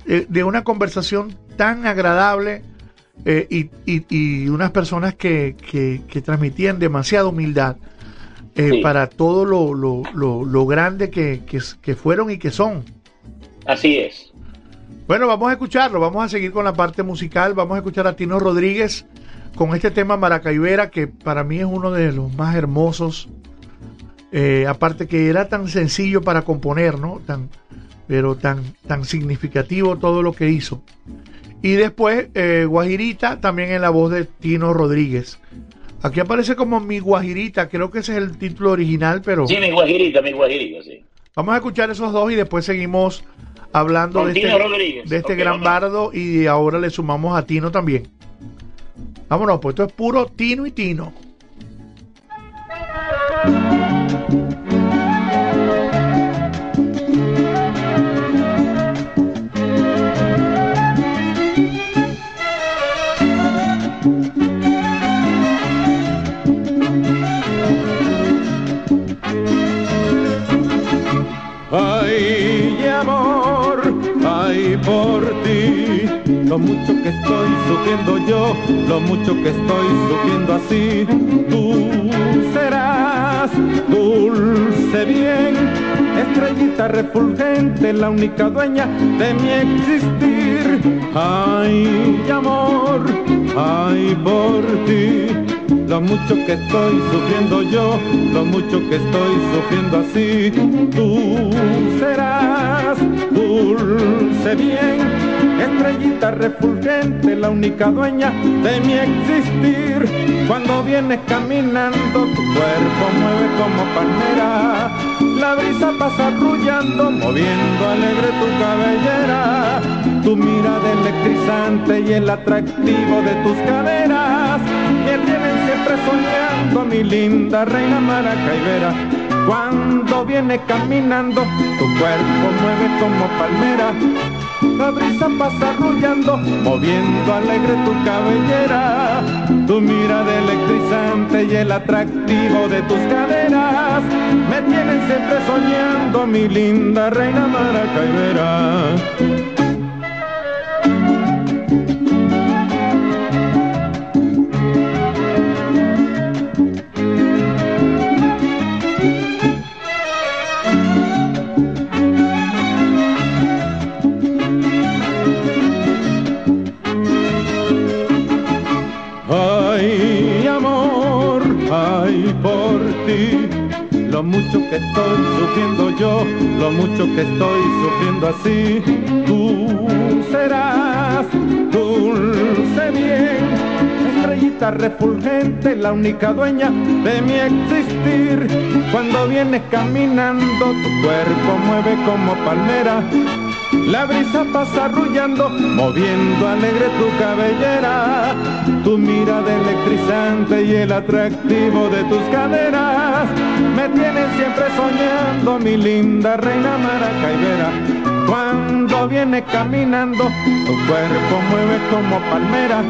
eh, de una conversación tan agradable. eh, y, y- y unas personas que, que- que transmitían demasiada humildad eh, Sí. para todo lo, lo, lo, lo grande que, que, que fueron y que son. Así es. Bueno, vamos a escucharlo, vamos a seguir con la parte musical, vamos a escuchar a Tino Rodríguez con este tema Maracaibera, que para mí es uno de los más hermosos, eh, aparte que era tan sencillo para componer, ¿no? Tan, pero tan, tan significativo todo lo que hizo. Y después eh, Guajirita, también en la voz de Tino Rodríguez. Aquí aparece como Mi Guajirita, creo que ese es el título original, pero Sí, mi guajirita, mi guajirita, sí. vamos a escuchar esos dos y después seguimos hablando de este, de este gran bardo y ahora le sumamos a Tino también. Vámonos, pues esto es puro Tino y Tino. Lo mucho que estoy sufriendo yo, lo mucho que estoy sufriendo así. Tú serás dulce bien, estrellita refulgente, la única dueña de mi existir. Ay, amor, ay por ti. Lo mucho que estoy sufriendo yo, lo mucho que estoy sufriendo así. Tú serás dulce bien, estrellita refulgente, la única dueña de mi existir. Cuando vienes caminando, tu cuerpo mueve como palmera. La brisa pasa arrullando, moviendo alegre tu cabellera. Tu mirada electrizante y el atractivo de tus caderas siempre soñando, mi linda reina maracaibera. Cuando viene caminando, tu cuerpo mueve como palmera. La brisa pasa arrullando, moviendo alegre tu cabellera. Tu mirada electrizante y el atractivo de tus caderas me tienen siempre soñando, mi linda reina maracaibera. Ay, amor, ay por ti. Lo mucho que estoy sufriendo yo, lo mucho que estoy sufriendo así. Tú serás dulce bien, estrellita refulgente, la única dueña de mi existir. Cuando vienes caminando, tu cuerpo mueve como palmera. La brisa pasa arrullando, moviendo alegre tu cabellera. Tu mirada electrizante y el atractivo de tus caderas me tienen siempre soñando, mi linda reina maracaibera. Cuando viene caminando, tu cuerpo mueve como palmera.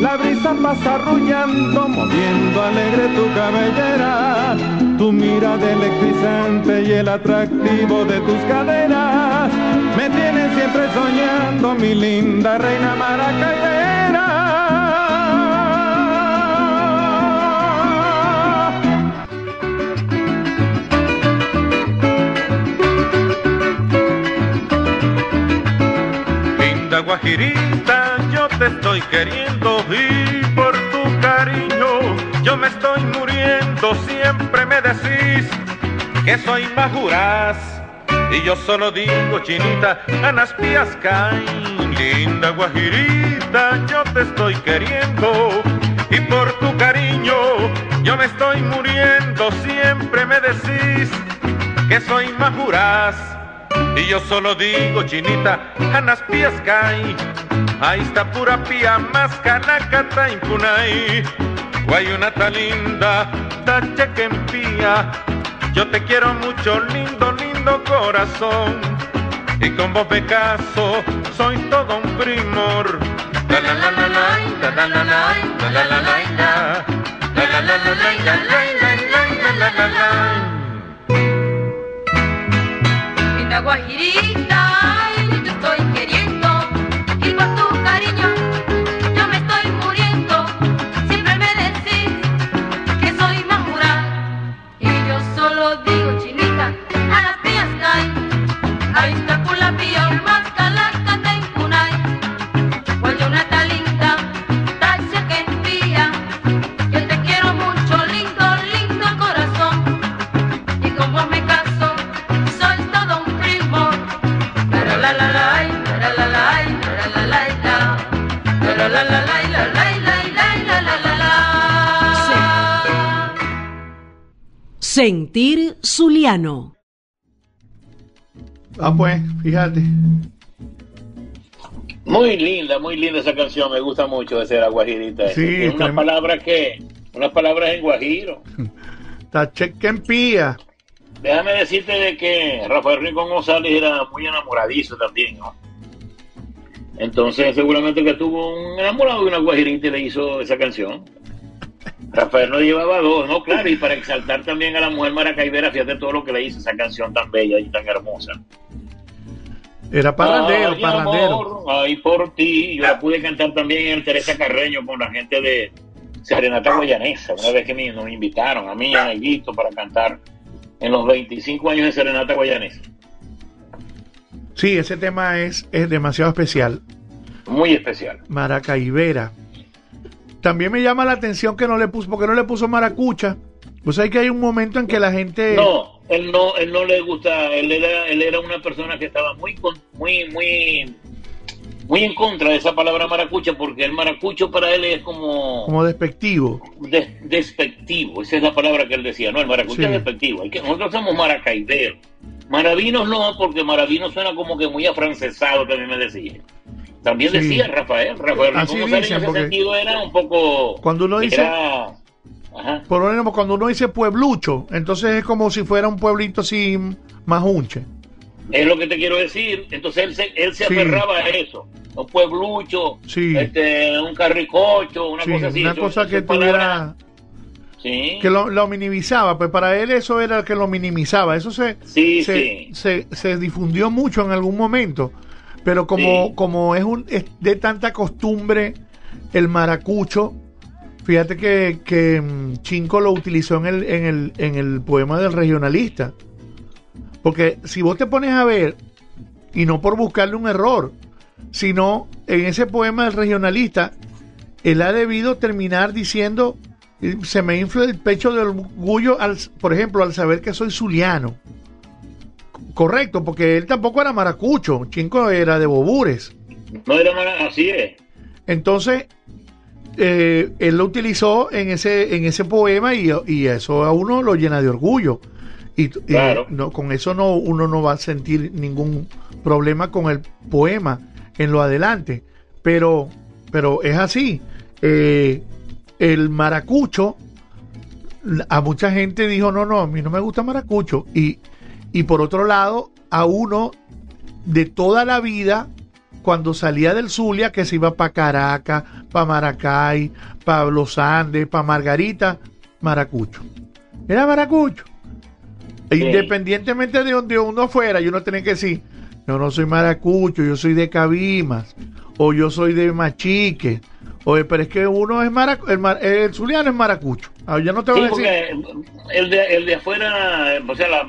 La brisa pasa arrullando, moviendo alegre tu cabellera. Tu mirada electrizante y el atractivo de tus caderas me tienen siempre soñando, mi linda reina maracaibera. Linda guajirita, yo te estoy queriendo y por tu cariño yo me estoy muriendo. Siempre me decís que soy majuraz y yo solo digo chinita, ganas pías caen. Linda guajirita, yo te estoy queriendo y por tu cariño yo me estoy muriendo. Siempre me decís que soy majuraz y yo solo digo chinita, ganas pías caen. Ahí está pura pía, más canacata impunay. Guayuna tan linda, ta chequempía. Yo te quiero mucho, lindo, lindo corazón. Y con vos me caso, soy todo un primor. La Sentir Zuliano. Ah, pues, fíjate. Muy linda, muy linda esa canción, me gusta mucho esa la guajirita. Sí, Tiene unas trem- palabras que, unas palabras en guajiro. Tachequempía. Déjame decirte de que Rafael Rincón González era muy enamoradizo también, ¿no? Entonces seguramente que tuvo un enamorado de una guajirita y le hizo esa canción. Rafael no llevaba dos, ¿no? Claro, y para exaltar también a la mujer maracaibera, fíjate todo lo que le hizo esa canción tan bella y tan hermosa. Era parrandero, Ay, parrandero. amor, ay, por ti. Yo la pude cantar también en el Teresa Carreño con la gente de Serenata Guayanesa. Una vez que me- nos invitaron a mí, a Neguito, para cantar en los 25 años de Serenata Guayanesa. Sí, ese tema es, es demasiado especial. Muy especial. Maracaibera. También me llama la atención que no le puso, porque no le puso maracucha. Pues hay que hay un momento en que la gente. No, él no, él no le gusta, él era, él era una persona que estaba muy, muy, muy, muy en contra de esa palabra maracucha, porque el maracucho para él es como, Como despectivo. des- despectivo, esa es la palabra que él decía, no, el maracucho Sí. es despectivo, hay que, nosotros somos maracaiberos, maravinos no, porque maravino suena como que muy afrancesado, también me decía. También Sí. decía Rafael, Rafael Así dicen, en ese sentido era un poco... Cuando uno dice- era- ajá. Por lo menos cuando uno dice pueblucho, entonces es como si fuera un pueblito así más unche. Es lo que te quiero decir. Entonces él se, él se Sí. aferraba a eso. Un pueblucho, Sí. este, un carricocho, una Sí, cosa así. una Eso- cosa que tuviera. Sí. Que lo, lo minimizaba, pues para él eso era el que lo minimizaba. Eso se, se, se, se difundió mucho en algún momento. Pero como, Sí. como es, un, es de tanta costumbre el maracucho, fíjate que, que mm, Chinco lo utilizó en el, en, el, en el poema del regionalista. Porque si vos te pones a ver, y no por buscarle un error, sino en ese poema del regionalista, él ha debido terminar diciendo, se me infla el pecho del orgullo, al, por ejemplo, al saber que soy zuliano. Correcto, porque él tampoco era maracucho, Chinco era de Bobures. No era mala- así es. Entonces, eh, él lo utilizó en ese, en ese poema y, y eso a uno lo llena de orgullo. Y, y Claro. no, con eso no uno no va a sentir ningún problema con el poema en lo adelante. Pero, pero es así. Eh, el maracucho, a mucha gente dijo, no, no, a mí no me gusta maracucho. Y, y por otro lado, a uno de toda la vida, cuando salía del Zulia, que se iba para Caracas, para Maracay, para Los Andes, para Margarita, maracucho. Era maracucho. Sí. Independientemente de donde uno fuera, yo no tenía que decir, yo no soy maracucho, yo soy de Cabimas, o yo soy de Machique, o pero es que uno es maracucho, el, mar- el zuliano es maracucho. Ah, yo no te voy Sí, a decir. porque el de, el de afuera, o sea, la-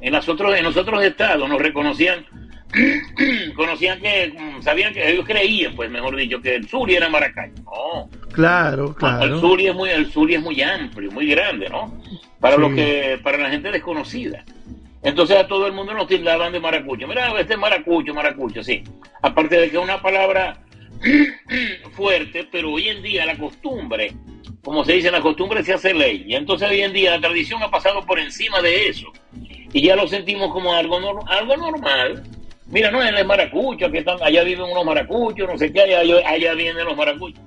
en, las otros, en los otros estados nos reconocían, conocían que, mm, sabían que ellos creían, pues mejor dicho, que el Zulia era Maracay. No, Claro, el claro. Zulia es muy, el es muy amplio, muy grande, ¿no? Para Sí. los que, para la gente desconocida. Entonces a todo el mundo nos tildaban de maracucho. Mira, este es maracucho, maracucho, sí. Aparte de que es una palabra fuerte, pero hoy en día la costumbre, como se dice, la costumbre se hace ley. Y entonces hoy en día la tradición ha pasado por encima de eso. Y ya lo sentimos como algo, algo normal. Mira, no, él es maracucho, que están, allá viven unos maracuchos, no sé qué, allá, allá vienen los maracuchos.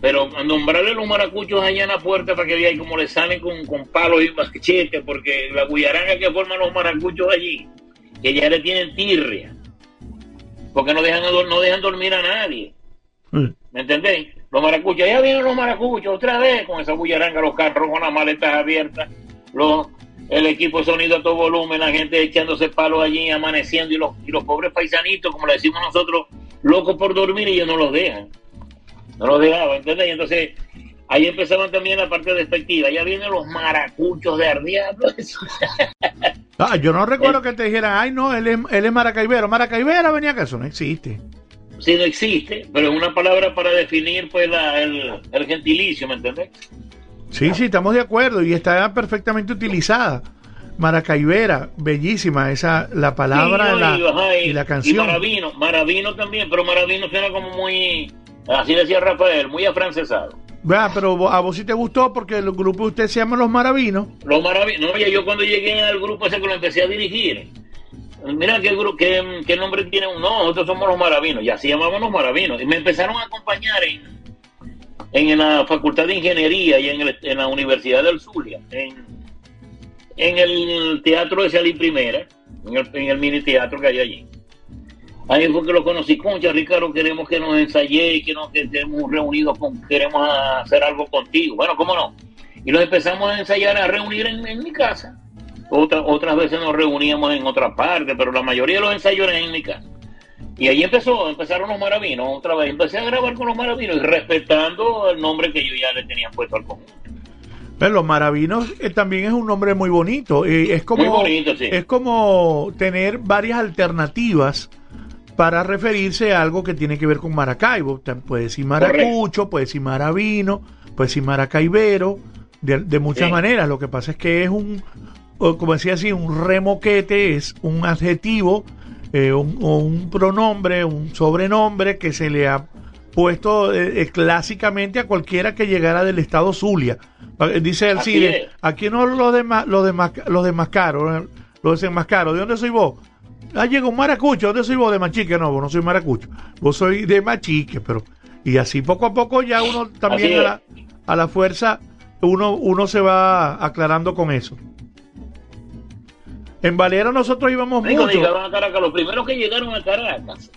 Pero nombrarle los maracuchos allá en la puerta para que vean cómo le salen con, con palos y machetes, porque la guillaranga que forman los maracuchos allí, que ya le tienen tirria, porque no dejan, no dejan dormir a nadie. ¿Me entendéis? Los maracuchos, ya vienen los maracuchos otra vez con esa bullaranga, los carros con las maletas abiertas, los, el equipo de sonido a todo volumen, la gente echándose palos allí, amaneciendo, y los, y los pobres paisanitos, como le decimos nosotros, locos por dormir y ellos no los dejan. No los dejaban, ¿entendéis? Entonces, ahí empezaban también la parte despectiva. Ya vienen los maracuchos de Ardiablo. Ah, yo no recuerdo que te dijeran, ay, no, él es, él es maracaibero. Maracaibera venía acá, eso no existe. Sí, no existe, pero es una palabra para definir pues la, el, el gentilicio, ¿me entendés? Sí, sí, estamos de acuerdo y está perfectamente utilizada. Maracaibera, bellísima esa la palabra Sí, no, la- y, ajá, y, la Y canción. Maravino, Maravino también, pero Maravino suena como muy, así decía Rafael, muy afrancesado. Vea, pero a vos sí te gustó porque el grupo de usted se llama Los Maravinos. Los Maravinos, oye, yo cuando llegué al grupo ese que lo empecé a dirigir, mira qué, qué, qué nombre tiene uno, no, nosotros somos los Maravinos, ya se llamaban los Maravinos, y me empezaron a acompañar en, en la Facultad de Ingeniería y en, el- en la Universidad del Zulia, en, en el Teatro de Salí Primera, en el, mini teatro que hay allí. Ahí fue que lo conocí, concha Ricardo, queremos que nos ensayé, que nos que estemos reunidos, con, queremos hacer algo contigo. Bueno, ¿cómo no? Y nos empezamos a ensayar, a reunir en, en mi casa. Otra- otras veces nos reuníamos en otra parte, pero la mayoría de los ensayos eran en mi casa. Y ahí empezó, empezaron los maravinos otra vez. Empecé a grabar con los maravinos y respetando el nombre que yo ya le tenía puesto al conjunto. Ve, Los Maravinos eh, también es un nombre muy bonito. eh, es como, Muy bonito, sí. Es como tener varias alternativas para referirse a algo que tiene que ver con Maracaibo. Puede decir maracucho, puede decir maravino, puede decir maracaibero, de, de muchas Sí. maneras. Lo que pasa es que es un, como decía así, un remoquete, es un adjetivo eh, un, pronombre, un sobrenombre que se le ha puesto eh, eh, clásicamente a cualquiera que llegara del estado Zulia. Eh, Dice el es. aquí no los dema, los demas- los desmascaro, eh, los desenmascaro. ¿De dónde soy vos? Ah, llega un maracucho, ¿dónde soy vos? De Machique, no, vos no soy maracucho, vos soy de Machique, pero y así poco a poco ya uno también a la, a la fuerza uno, uno se va aclarando con eso. En Valera nosotros íbamos mucho. llegaron a Caracas, los primeros que llegaron a Caracas,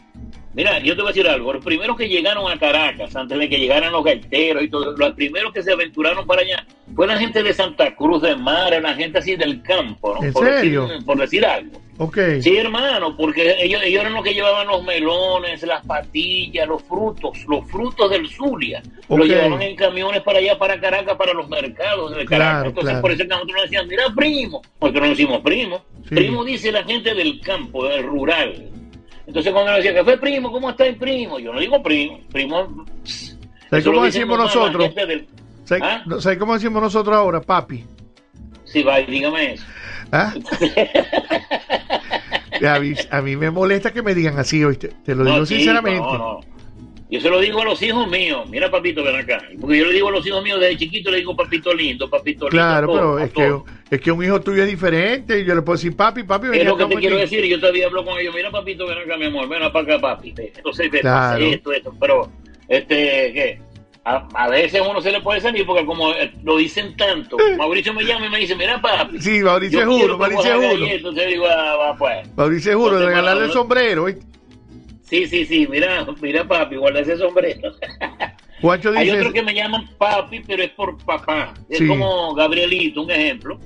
mira, yo te voy a decir algo, los primeros que llegaron a Caracas, antes de que llegaran los gaiteros y todo, los primeros que se aventuraron para allá, fue la gente de Santa Cruz de Mar, la gente así del campo, ¿no? ¿En por serio? Decir, por decir algo. Ok. Sí, hermano, porque ellos, ellos eran los que llevaban los melones, las patillas, los frutos, los frutos del Zulia. Ok. Los llevaban en camiones para allá, para Caracas, para los mercados de Caracas. Claro, Entonces, claro. por eso que nosotros nos decían, mira, primo, porque no decimos primo. Sí. Primo dice la gente del campo, del rural. Entonces, cuando nos decía, que fue primo? ¿Cómo está el primo? Yo no digo primo, primo. ¿Sabes cómo decimos nosotros? del- ¿Sabes ¿Ah? ¿sabes cómo decimos nosotros ahora, papi? Sí, va, dígame eso. ¿Ah? A mí, a mí me molesta que me digan así, ¿oíste? Te lo digo sí, sinceramente. no, no. Yo se lo digo a los hijos míos. Mira, papito, ven acá. Porque yo le digo a los hijos míos desde chiquito, le digo papito lindo, papito lindo. Claro, pero es que, es que un hijo tuyo es diferente. y Yo le puedo decir, papi, papi, ven Es lo que te quiero momentito". decir. Yo todavía hablo con ellos. Mira, papito, ven acá, mi amor. Ven acá, papi. Entonces, Claro. esto, esto. Pero, este, ¿qué? A, a veces a uno se le puede salir porque como eh, lo dicen tanto. Mauricio me llama y me dice, mira, papi. Sí, Mauricio es uno, Mauricio es uno. galletas". Entonces digo, ah, pues. Mauricio te regalarle el sombrero. ¿viste? Sí, sí, sí. Mira, mira, papi, guarda ese sombrero. Hay otros que me llaman papi, pero es por papá. Es Sí. como Gabrielito, un ejemplo,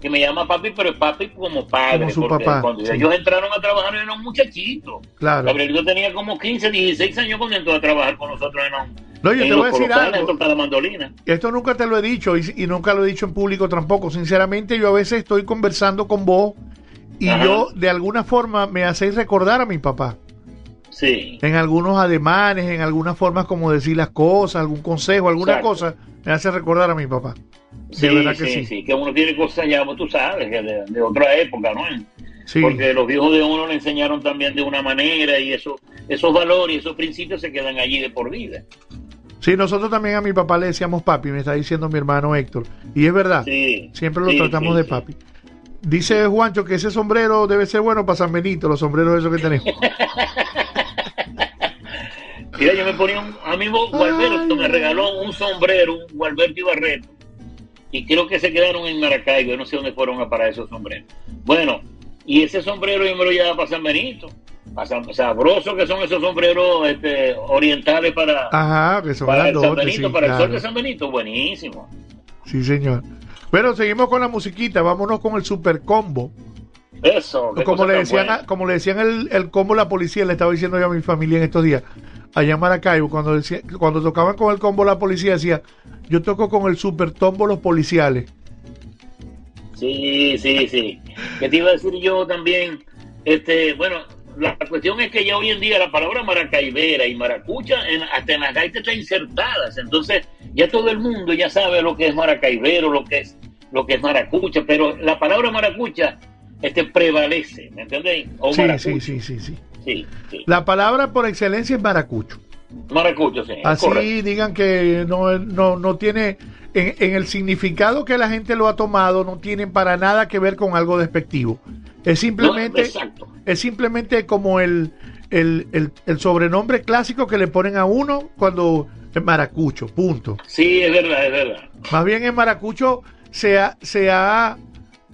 que me llama papi, pero es papi como padre. Como su papá, Cuando sí. ellos entraron a trabajar eran muchachitos. Claro. Gabrielito tenía como 15, 16 años cuando entró a trabajar con nosotros en, un- No, yo te voy a decir algo. Esto nunca te lo he dicho y, y nunca lo he dicho en público tampoco. Sinceramente, yo a veces estoy conversando con vos y Ajá. yo de alguna forma me hacéis recordar a mi papá. Sí. En algunos ademanes, en algunas formas como decir las cosas, algún consejo, alguna Exacto. cosa, me hace recordar a mi papá. Sí, de verdad que sí, sí. que uno tiene cosas ya, tú sabes, de, de otra época, ¿no? Sí. Porque los viejos de uno le enseñaron también de una manera y eso, esos valores y esos principios se quedan allí de por vida. Sí, nosotros también a mi papá le decíamos papi, me está diciendo mi hermano Héctor. Y es verdad, Sí. siempre lo Sí, tratamos de papi. Dice Juancho que ese sombrero debe ser bueno para San Benito, los sombreros esos que tenemos. Mira, yo me ponía un amigo Gualberto, me regaló un sombrero, un Gualberto Ibarreto, y creo que se quedaron en Maracaibo, yo no sé dónde fueron a parar esos sombreros. Bueno, y ese sombrero yo me lo llevaba para San Benito, para San- sabroso que son esos sombreros este, orientales para, Ajá, que son para el San Benito, sí, para el sol de San Benito, buenísimo. Sí, señor. Bueno, seguimos con la musiquita, vámonos con el super combo. Eso, Como le decían, a- como le decían el, el combo la policía, le estaba diciendo yo a mi familia en estos días, allá en Maracaibo, cuando decía, cuando tocaban con el combo la policía, decía, yo toco con el super tombo los policiales. Sí, sí, sí. Que te iba a decir yo también, este, bueno, la cuestión es que ya hoy en día la palabra maracaibera y maracucha en- hasta en las gaitas está insertadas, entonces ya todo el mundo ya sabe lo que es maracaibero, lo que es lo que es maracucha, pero la palabra maracucha este prevalece, ¿me entendéis? O Sí, sí, sí, sí, sí. Sí, sí. La palabra por excelencia es maracucho. Maracucho, sí. Así correcto. digan que no, no, no tiene, en, en el significado que la gente lo ha tomado, no tienen para nada que ver con algo despectivo. Es simplemente, No, es simplemente como el, el, el, el sobrenombre clásico que le ponen a uno cuando es maracucho, punto. Sí, es verdad, es verdad. Más bien en maracucho se, ha- se, ha-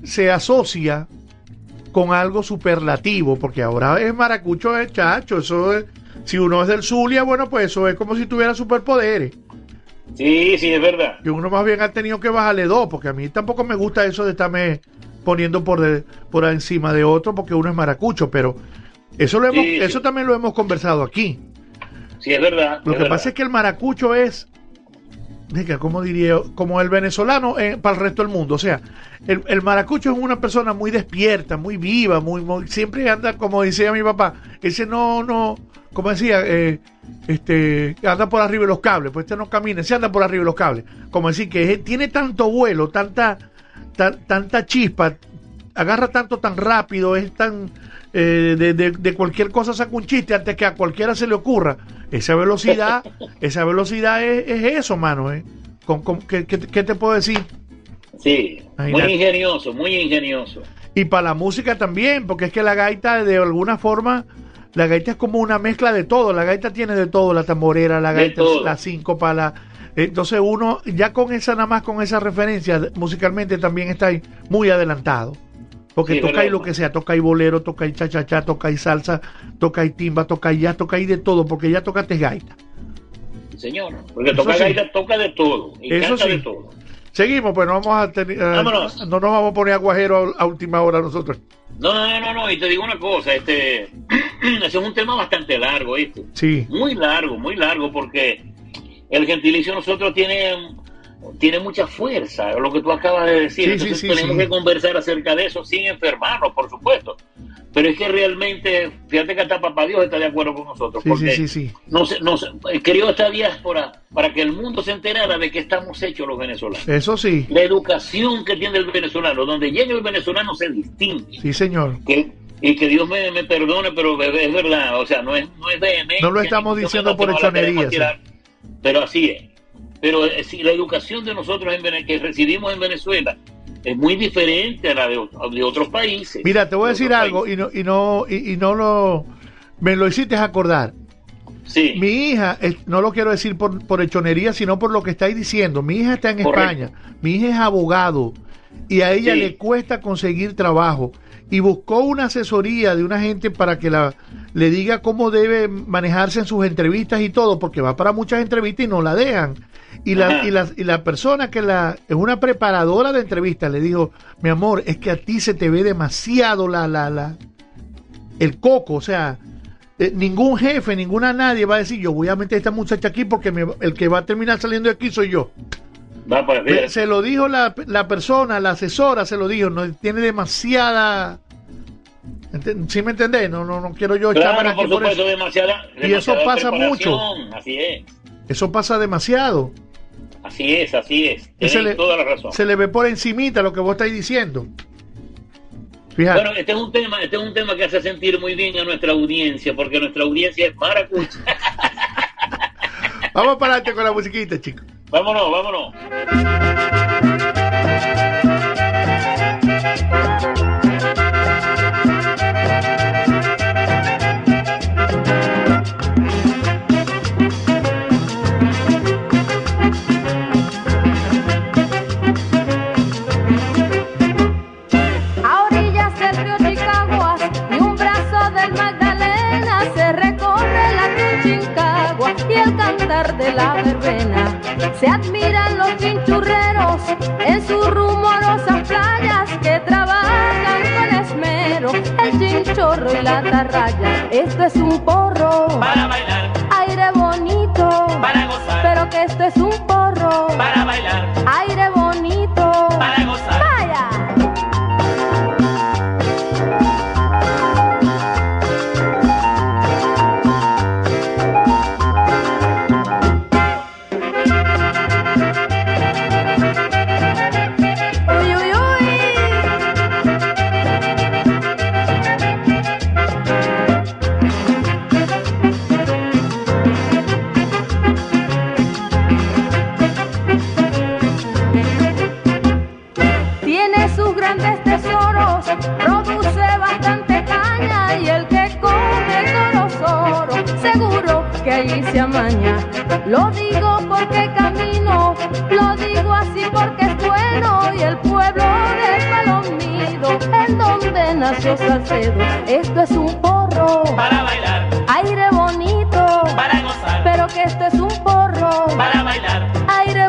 se asocia con algo superlativo, porque ahora es maracucho es chacho, eso es, si uno es del Zulia, bueno, pues eso es como si tuviera superpoderes. Sí, sí, es verdad. Que uno más bien ha tenido que bajarle dos, porque a mí tampoco me gusta eso de estarme poniendo por, de- por encima de otro, porque uno es maracucho, pero eso, lo hemos, Sí, sí. eso también lo hemos conversado aquí. Sí, es verdad. Lo es que verdad. pasa es que el maracucho es, ¿cómo diría? Como el venezolano eh, para el resto del mundo. O sea, el, el maracucho es una persona muy despierta, muy viva, muy, muy- siempre anda, como decía mi papá, ese no, no, como decía, eh, este, anda por arriba de los cables, pues este no camina, se anda por arriba de los cables. Como decir que tiene tanto vuelo, tanta, tan- tanta chispa, agarra tanto tan rápido, es tan eh, de, de- de cualquier cosa saca un chiste antes que a cualquiera se le ocurra. Esa velocidad, esa velocidad es, es eso, mano. ¿eh? Con- con- ¿qué, qué- qué te puedo decir? Sí, muy ingenioso, muy ingenioso. Y para la música también, porque es que la gaita de alguna forma, la gaita es como una mezcla de todo. La gaita tiene de todo, la tamborera, la gaita, la síncopa, la... Entonces uno, ya con esa nada más, con esa referencia, musicalmente también está ahí muy adelantado. Porque Sí, toca ahí lo que sea, toca ahí bolero, toca ahí cha-cha-cha, toca ahí salsa, toca ahí timba, toca ahí jazz, toca ahí de todo, porque ya tocaste gaita. Señor, porque Eso toca sí. gaita, toca de todo. Y Eso canta sí. de todo. Seguimos, pues no vamos a tener, eh, no nos vamos a poner aguajero a, a última hora nosotros. No, no, no, no, no, y te digo una cosa, este, ese es un tema bastante largo, ¿viste? Sí. Muy largo, muy largo, porque el gentilicio nosotros tiene, tiene mucha fuerza, lo que tú acabas de decir. Sí, Entonces sí, sí, tenemos que conversar acerca de eso sin enfermarnos, por supuesto. Pero es que realmente, fíjate que hasta Papá Dios está de acuerdo con nosotros. Sí, porque sí, sí, sí. No se, no se- creó esta diáspora para que el mundo se enterara de que estamos hechos los venezolanos. Eso sí, La educación que tiene el venezolano, donde llega el venezolano se distingue. sí, señor. Que Y que Dios me, me perdone, pero es verdad, o sea, no es, no es vehemencia, No lo estamos diciendo por que no la queremos hechonería, tirar, Pero así es. Pero eh, si la educación de nosotros en que recibimos en Venezuela es muy diferente a la de, otros países. Mira, te voy a De decir algo y no, y no, y, y no lo, me lo hiciste acordar. Sí. Mi hija, no lo quiero decir por, por hechonería, sino por lo que estáis diciendo. Mi hija está en Correcto. España. Mi hija es abogado y a ella Sí. le cuesta conseguir trabajo. Y buscó una asesoría de una gente para que la, le diga cómo debe manejarse en sus entrevistas y todo, porque va para muchas entrevistas y no la dejan. Y la, y la, y la persona que la, es una preparadora de entrevistas, le dijo, mi amor, es que a ti se te ve demasiado la, la, la, el coco, o sea, eh, ningún jefe, ninguna nadie va a decir, yo voy a meter a esta muchacha aquí porque me- el que va a terminar saliendo de aquí soy yo. Va para Ve, Se lo dijo la, la persona, la asesora, se lo dijo, no tiene demasiada... ¿Sí me entendés? No, no, no quiero yo echarme aquí por eso. demasiada, Y eso pasa mucho. preparación, Así es, Eso pasa demasiado. Así es, así es. Le, toda la razón. se le ve por encimita lo que vos estáis diciendo. Fíjate. Bueno, este es un tema, este es un tema que hace sentir muy bien a nuestra audiencia, porque nuestra audiencia es maracucha. Vamos para adelante con la musiquita, chicos. vámonos, vámonos. De la verbena. Se admiran los chinchurreros en sus rumorosas playas que trabajan con esmero el chinchorro y la atarraya. Esto es un porro Para bailar, aire bonito, para gozar, pero que esto es un porro para bailar, aire bonito. para gozar. Lo digo porque camino, lo digo así porque es bueno. Y el pueblo de Palomido, en donde nació Salcedo, esto es un porro, Para bailar, aire bonito, para gozar, pero que esto es un porro, para bailar, aire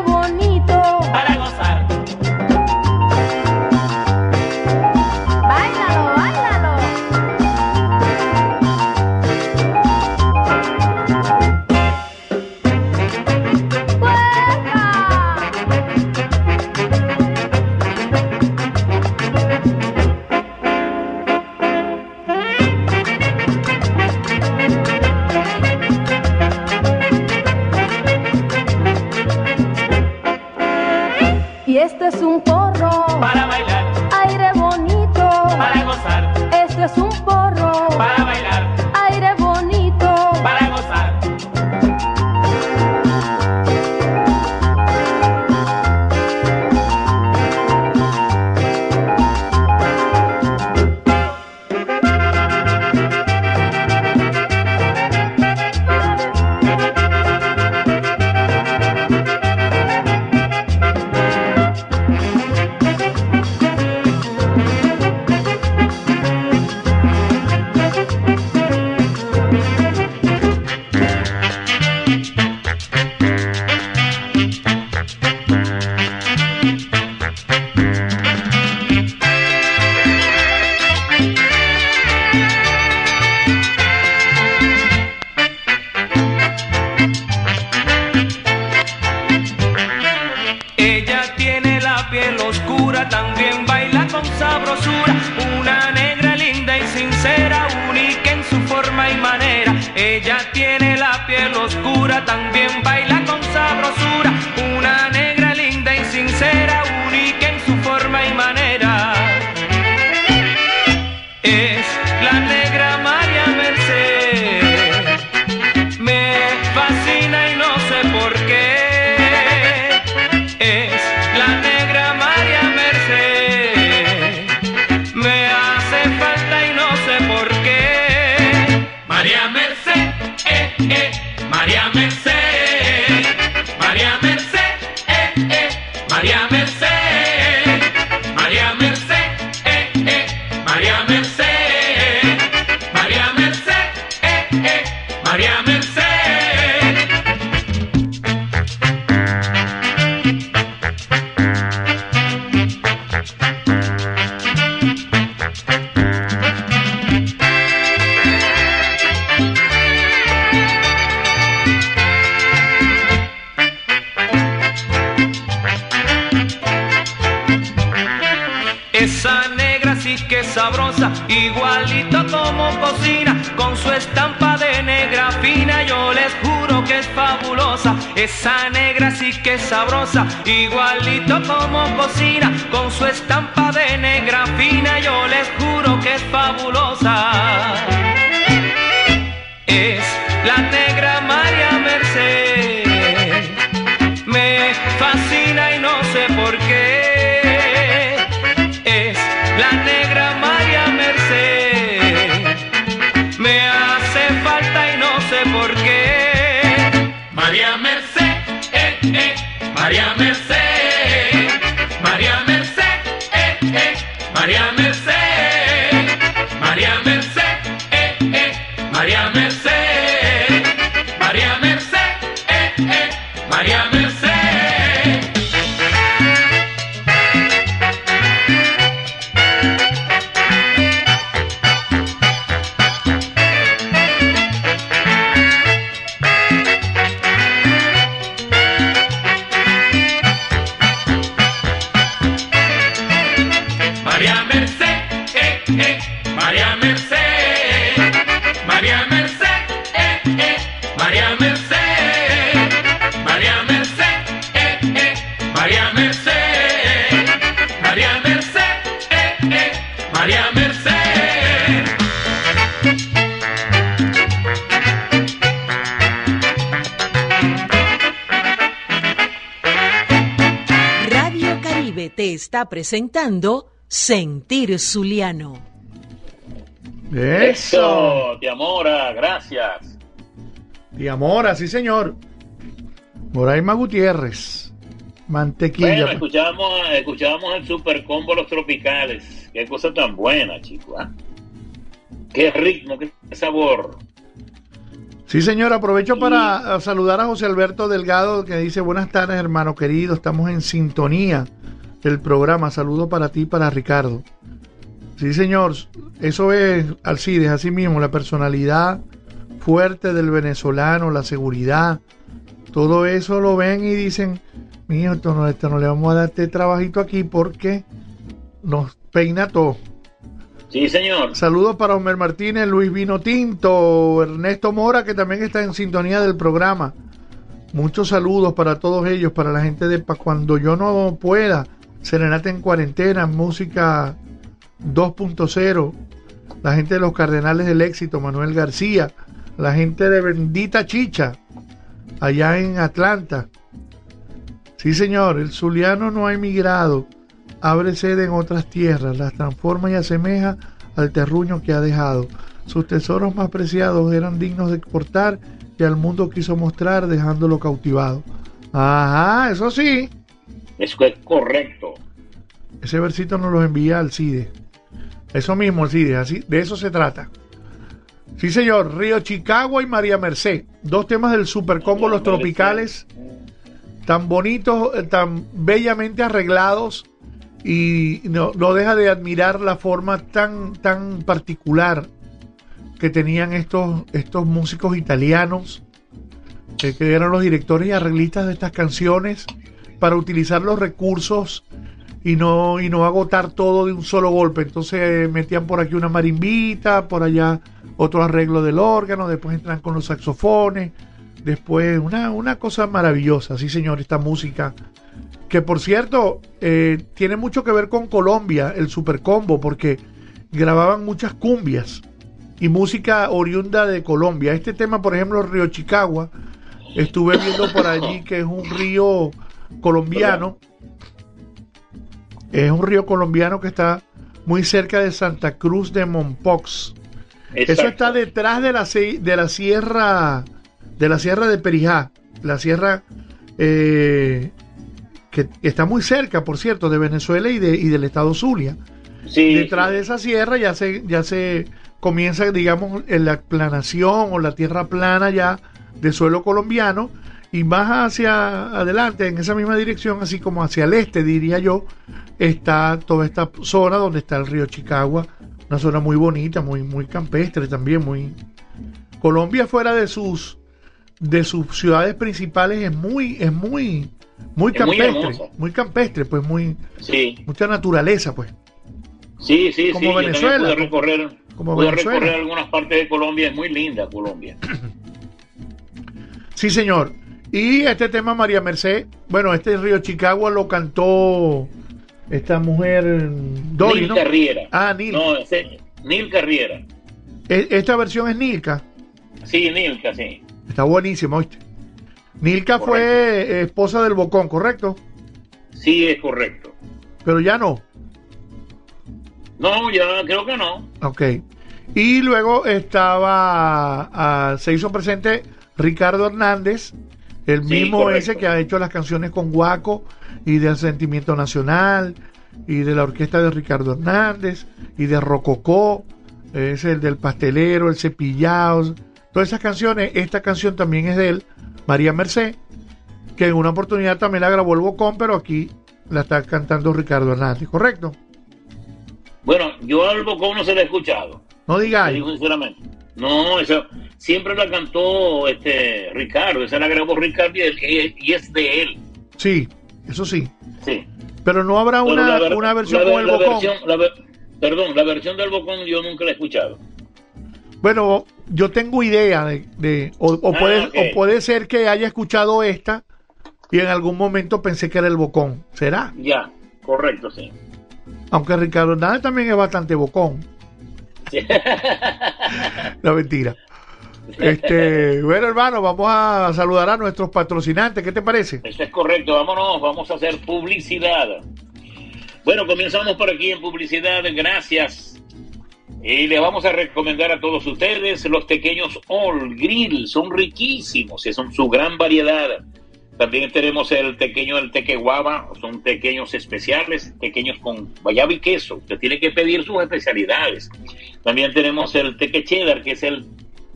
presentando Sentir Zuliano. Eso. Te amora, gracias. De amor, sí señor. Moraima Gutiérrez. Mantequilla. Bueno, escuchábamos, escuchábamos el super combo Los Tropicales. Qué cosa tan buena, chico. ¿ah? Qué ritmo, qué sabor. Sí, señor, aprovecho para eh, saludar a José Alberto Delgado que dice buenas tardes, hermano querido, estamos en sintonía del programa. Saludo para ti y para Ricardo. Sí, señor, eso es Alcides, así mismo, la personalidad fuerte del venezolano, la seguridad, todo eso lo ven y dicen, mijo, esto no, esto no le vamos a dar este trabajito aquí porque nos peina todo. Sí, señor. Saludos para Homer Martínez, Luis Vino Tinto, Ernesto Mora, que también está en sintonía del programa. Muchos saludos para todos ellos, para la gente de Pa- Cuando yo no pueda, Serenata en Cuarentena, Música 2.0, la gente de los Cardenales del Éxito, Manuel García, la gente de Bendita Chicha, allá en Atlanta. Sí, señor, el Zuliano no ha emigrado, abre sede en otras tierras, las transforma y asemeja al terruño que ha dejado. Sus tesoros más preciados eran dignos de exportar y al mundo quiso mostrar dejándolo cautivado. Ajá, eso sí. Eso es correcto. Ese versito nos lo envía Alcide. Eso mismo, Alcide, así, de eso se trata. Sí, señor, Río Chicago y María Merced, dos temas del Super Combo Los Tropicales, tan bonitos, eh, tan bellamente arreglados y no, no deja de admirar la forma tan, tan particular que tenían estos, estos músicos italianos, que eran los directores y arreglistas de estas canciones, para utilizar los recursos y no, y no agotar todo de un solo golpe. Entonces metían por aquí una marimbita, por allá otro arreglo del órgano, después entran con los saxofones, después una, una cosa maravillosa, sí señor, esta música. Que por cierto, eh, tiene mucho que ver con Colombia, el Super Combo, porque grababan muchas cumbias y música oriunda de Colombia. Este tema, por ejemplo, Río Chicagua, estuve viendo por allí que es un río colombiano. Es un río colombiano que está muy cerca de Santa Cruz de Mompox. Eso está detrás de la, de la sierra de la sierra de Perijá, la sierra eh, que está muy cerca, por cierto, de Venezuela y, de, y del estado Zulia. Sí, Detrás sí. de esa sierra ya se, ya se comienza, digamos, en la planación o la tierra plana ya de suelo colombiano y más hacia adelante, en esa misma dirección, así como hacia el este, diría yo, está toda esta zona donde está el río Chicagua, una zona muy bonita, muy, muy campestre también, muy... Colombia fuera de sus de sus ciudades principales es muy es muy muy Es muy campestre, hermosa. muy campestre, pues muy Sí. mucha naturaleza, pues. Sí, sí, Como sí. yo Venezuela, pude como- recorrer, como pude Venezuela. recorrer algunas partes de Colombia. Es muy linda Colombia. Sí, señor. Y este tema, María Merced, bueno, este Río Chicago lo cantó esta mujer Dolly, Nil ¿no? Carriera. Ah, Nil. No, ese- Nil Carriera. E- Esta versión es Nilka. Sí, Nilka, sí. Está buenísimo, ¿oíste? Nilka fue esposa del Bocón, ¿correcto? Sí, es correcto. Pero ya no. No, ya creo que no. Ok. Y luego estaba, ah, se hizo presente Ricardo Hernández, el mismo ese que ha hecho las canciones con Guaco y del Sentimiento Nacional y de la orquesta de Ricardo Hernández y de Rococó, es el del pastelero, el cepillado, todas esas canciones. Esta canción también es de él, María Merced, que en una oportunidad también la grabó el Bocón, pero aquí la está cantando Ricardo Hernández, ¿correcto? Bueno, yo al Bocón no se la he escuchado. No digáis. digo sinceramente. No, eso siempre la cantó este Ricardo, esa la grabó Ricardo y, es de él. Sí, eso sí. Sí. Pero no habrá Pero una, ver- una versión la con el la bocón. versión- la ver- perdón, la versión del Bocón yo nunca la he escuchado. Bueno, yo tengo idea de, de- o, o Ah, puede, o puede ser que haya escuchado esta y en algún momento pensé que era el bocón. ¿Será? Ya, correcto, sí. Aunque Ricardo Hernández también es bastante bocón. Sí. La mentira. Este, bueno, hermano, vamos a saludar a nuestros patrocinantes. ¿Qué te parece? Eso es correcto, vámonos, vamos a hacer publicidad. Bueno, comenzamos por aquí en publicidad, gracias. Y le vamos a recomendar a todos ustedes los pequeños All Grill, son riquísimos, son su gran variedad. También tenemos el pequeño, el teque guava, son pequeños especiales, pequeños con guayaba y queso. Usted tiene que pedir sus especialidades. También tenemos el teque cheddar, que es el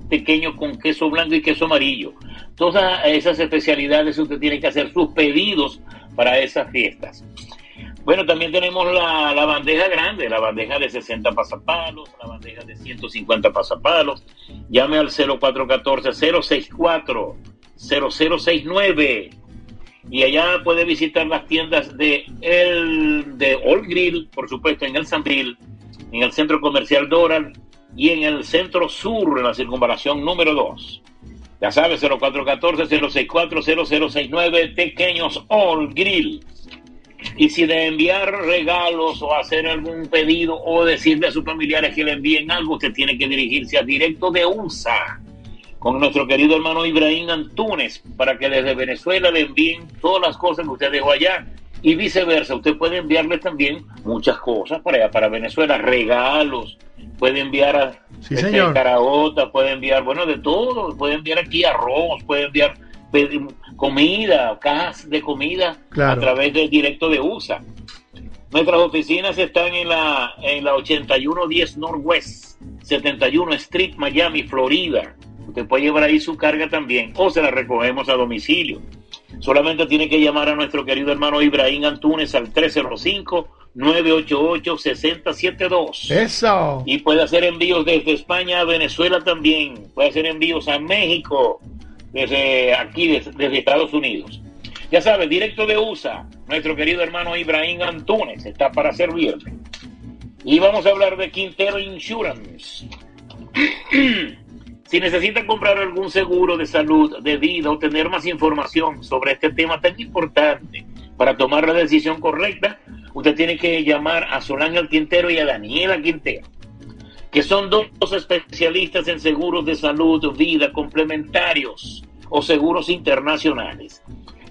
pequeño con queso blanco y queso amarillo. Todas esas especialidades usted tiene que hacer sus pedidos para esas fiestas. Bueno, también tenemos la, la bandeja grande, la bandeja de 60 pasapalos, la bandeja de 150 pasapalos. Llame al 0414-064-0069 y allá puede visitar las tiendas de el de All Grill, por supuesto, en el Sanbril, en el Centro Comercial Doral y en el Centro Sur, en la circunvalación número 2. Ya sabes, 0414-064-0069, Pequeños All Grill. Y si de enviar regalos o hacer algún pedido o decirle a sus familiares que le envíen algo, usted tiene que dirigirse a directo de USA con nuestro querido hermano Ibrahim Antunes para que desde Venezuela le envíen todas las cosas que usted dejó allá y viceversa. Usted puede enviarle también muchas cosas para allá, para Venezuela, regalos, puede enviar a Sí, este, señor. caraota, puede enviar, bueno, de todo, puede enviar aquí arroz, puede enviar pedi- comida, cajas de comida Claro. a través del directo de USA. Nuestras oficinas están en la, en la 8110 Northwest, 71 Street, Miami, Florida. Usted puede llevar ahí su carga también o se la recogemos a domicilio. Solamente tiene que llamar a nuestro querido hermano Ibrahim Antunes al 305-988-6072. Eso. Y puede hacer envíos desde España a Venezuela también. Puede hacer envíos a México, desde aquí, desde, desde Estados Unidos. Ya sabes, directo de USA, nuestro querido hermano Ibrahim Antunes está para servirle. Y vamos a hablar de Quintero Insurance. si necesita comprar algún seguro de salud, de vida o tener más información sobre este tema tan importante para tomar la decisión correcta, usted tiene que llamar a Solange Quintero y a Daniela Quintero que son dos especialistas en seguros de salud, vida, complementarios o seguros internacionales.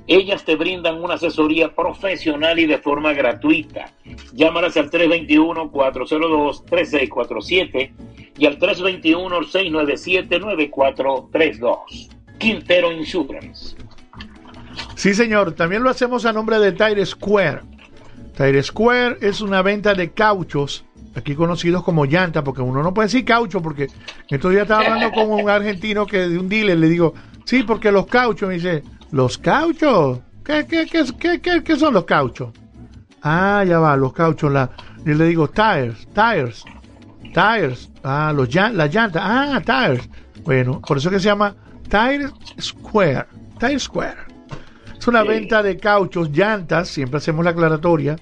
Ellas te brindan una asesoría profesional y de forma gratuita. Llámalas al 321-402-3647 y al 321-697-9432. Quintero Insurance. Sí, señor. También lo hacemos a nombre de Tire Square. Tire Square es una venta de cauchos, aquí conocidos como llanta, porque uno no puede decir caucho, porque estos días estaba hablando con un argentino que de un dealer, le digo, sí, porque los cauchos, me dice, ¿los cauchos? ¿Qué, qué, qué, qué, son los cauchos? Ah, ya va, los cauchos, la, yo le digo tires, tires, tires, ah, los llan- la llanta, ah, tires. Bueno, por eso que se llama Tire Square, Tire Square. Es una Sí. venta de cauchos, llantas, siempre hacemos la aclaratoria,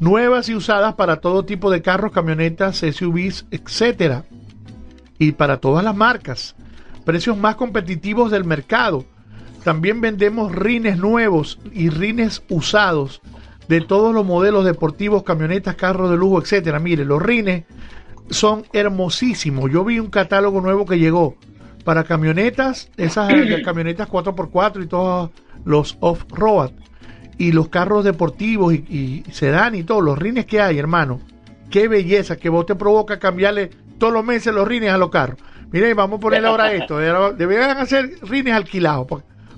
nuevas y usadas para todo tipo de carros, camionetas, SUVs, etcétera. Y para todas las marcas. Precios más competitivos del mercado. También vendemos rines nuevos y rines usados de todos los modelos deportivos, camionetas, carros de lujo, etcétera. Mire, los rines son hermosísimos. Yo vi un catálogo nuevo que llegó para camionetas, esas camionetas 4x4 y todos los off-road y los carros deportivos y, y sedán y todos los rines que hay, hermano. Qué belleza, que vos te provoca cambiarle todos los meses los rines a los carros. Miren, vamos a ponerle ahora esto. Deberían hacer rines alquilados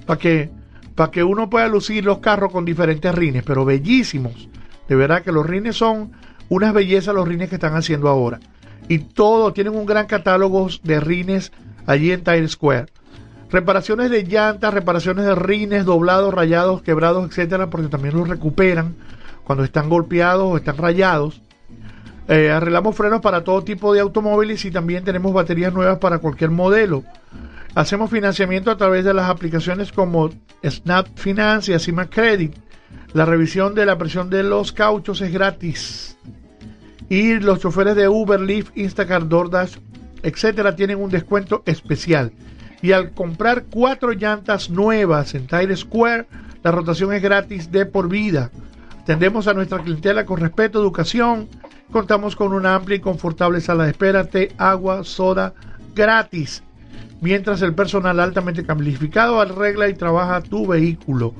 para que, para que uno pueda lucir los carros con diferentes rines, pero bellísimos. De verdad que los rines son unas bellezas los rines que están haciendo ahora. Y todo, tienen un gran catálogo de rines allí en Times Square. Reparaciones de llantas, reparaciones de rines, doblados, rayados, quebrados, etcétera, porque también los recuperan cuando están golpeados o están rayados. Eh, arreglamos frenos para todo tipo de automóviles y también tenemos baterías nuevas para cualquier modelo. Hacemos financiamiento a través de las aplicaciones como Snap Finance y Acima Credit. La revisión de la presión de los cauchos es gratis. Y los choferes de Uber, Lyft, Instacart, DoorDash, etcétera, tienen un descuento especial. Y al comprar cuatro llantas nuevas en Times Square, la rotación es gratis de por vida. Atendemos a nuestra clientela con respeto, educación. Contamos con una amplia y confortable sala de espera, té, agua, soda, gratis. Mientras el personal altamente calificado arregla y trabaja tu vehículo.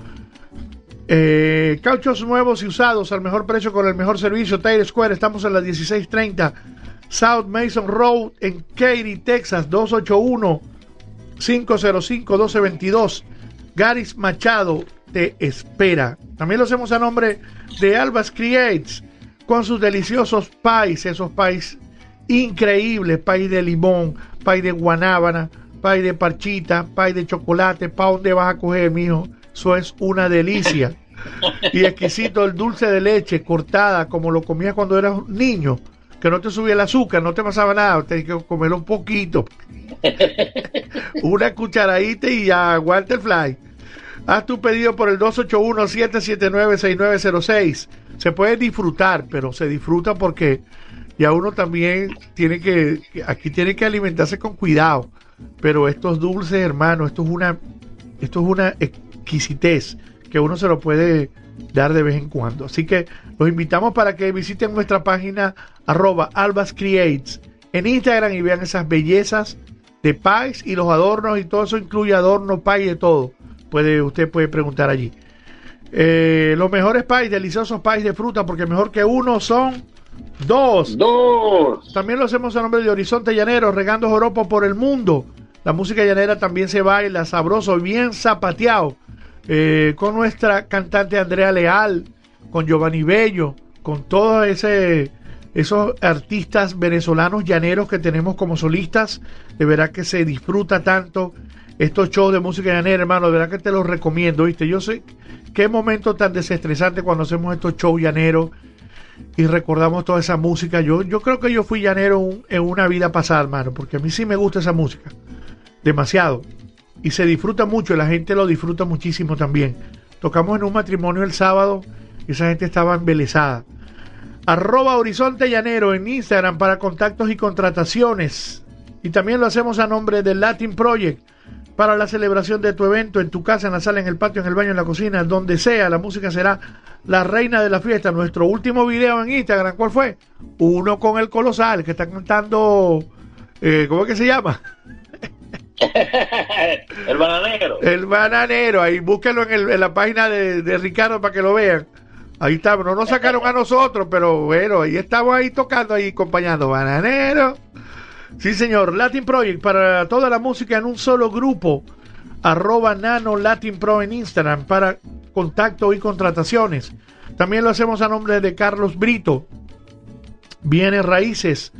Eh, cauchos nuevos y usados al mejor precio con el mejor servicio. Times Square, estamos en la 1630 South Mason Road en Katy, Texas, 281-505-1222. Garis Machado te espera. También lo hacemos a nombre de Albas Creates con sus deliciosos pies, esos pies increíbles, pie de limón, pie de guanábana, pie de parchita, pie de chocolate, ¿pa' dónde vas a coger, mijo? Eso es una delicia. Y exquisito el dulce de leche cortada como lo comías cuando eras niño que no te subía el azúcar, no te pasaba nada, tenías que comerlo un poquito. Una cucharadita y ya, aguanta el fly. Haz tu pedido por el 281-779-6906. Se puede disfrutar, pero se disfruta porque ya uno también tiene que, aquí tiene que alimentarse con cuidado. Pero estos dulces, hermano, esto es una, esto es una exquisitez que uno se lo puede dar de vez en cuando. Así que los invitamos para que visiten nuestra página arroba Albas Creates en Instagram y vean esas bellezas de pies y los adornos y todo eso incluye adornos, pie de todo. Puede, usted puede preguntar allí. Eh, los mejores pies, deliciosos pies de fruta, porque mejor que uno son dos. Dos. También lo hacemos a nombre de Horizonte Llanero, regando joropo por el mundo. La música llanera también se baila sabroso, bien zapateado. Eh, con nuestra cantante Andrea Leal, con Giovanni Bello, con todos esos artistas venezolanos llaneros que tenemos como solistas. De verdad que se disfruta tanto estos shows de música llanera, hermano. De verdad que te los recomiendo, ¿viste? Yo sé qué momento tan desestresante cuando hacemos estos shows llaneros y recordamos toda esa música. Yo, yo creo que yo fui llanero en una vida pasada, hermano, porque a mí sí me gusta esa música. Demasiado y se disfruta mucho, la gente lo disfruta muchísimo también. Tocamos en un matrimonio el sábado y esa gente estaba embelesada. Arroba Horizonte Llanero en Instagram para contactos y contrataciones. Y también lo hacemos a nombre del Latin Project para la celebración de tu evento en tu casa, en la sala, en el patio, en el baño, en la cocina, donde sea. La música será la reina de la fiesta. Nuestro último video en Instagram, ¿cuál fue? Uno con el colosal que está cantando, eh, ¿cómo es que se llama? el bananero. El bananero, ahí búsquenlo en, el, en la página de, de, Ricardo para que lo vean. Ahí está, no nos sacaron a nosotros, pero bueno, ahí estamos ahí tocando, ahí acompañando. Bananero. Sí, señor. Latin Project para toda la música en un solo grupo. Arroba Nano Latin Pro en Instagram para contacto y contrataciones. También lo hacemos a nombre de Carlos Brito. Bienes Raíces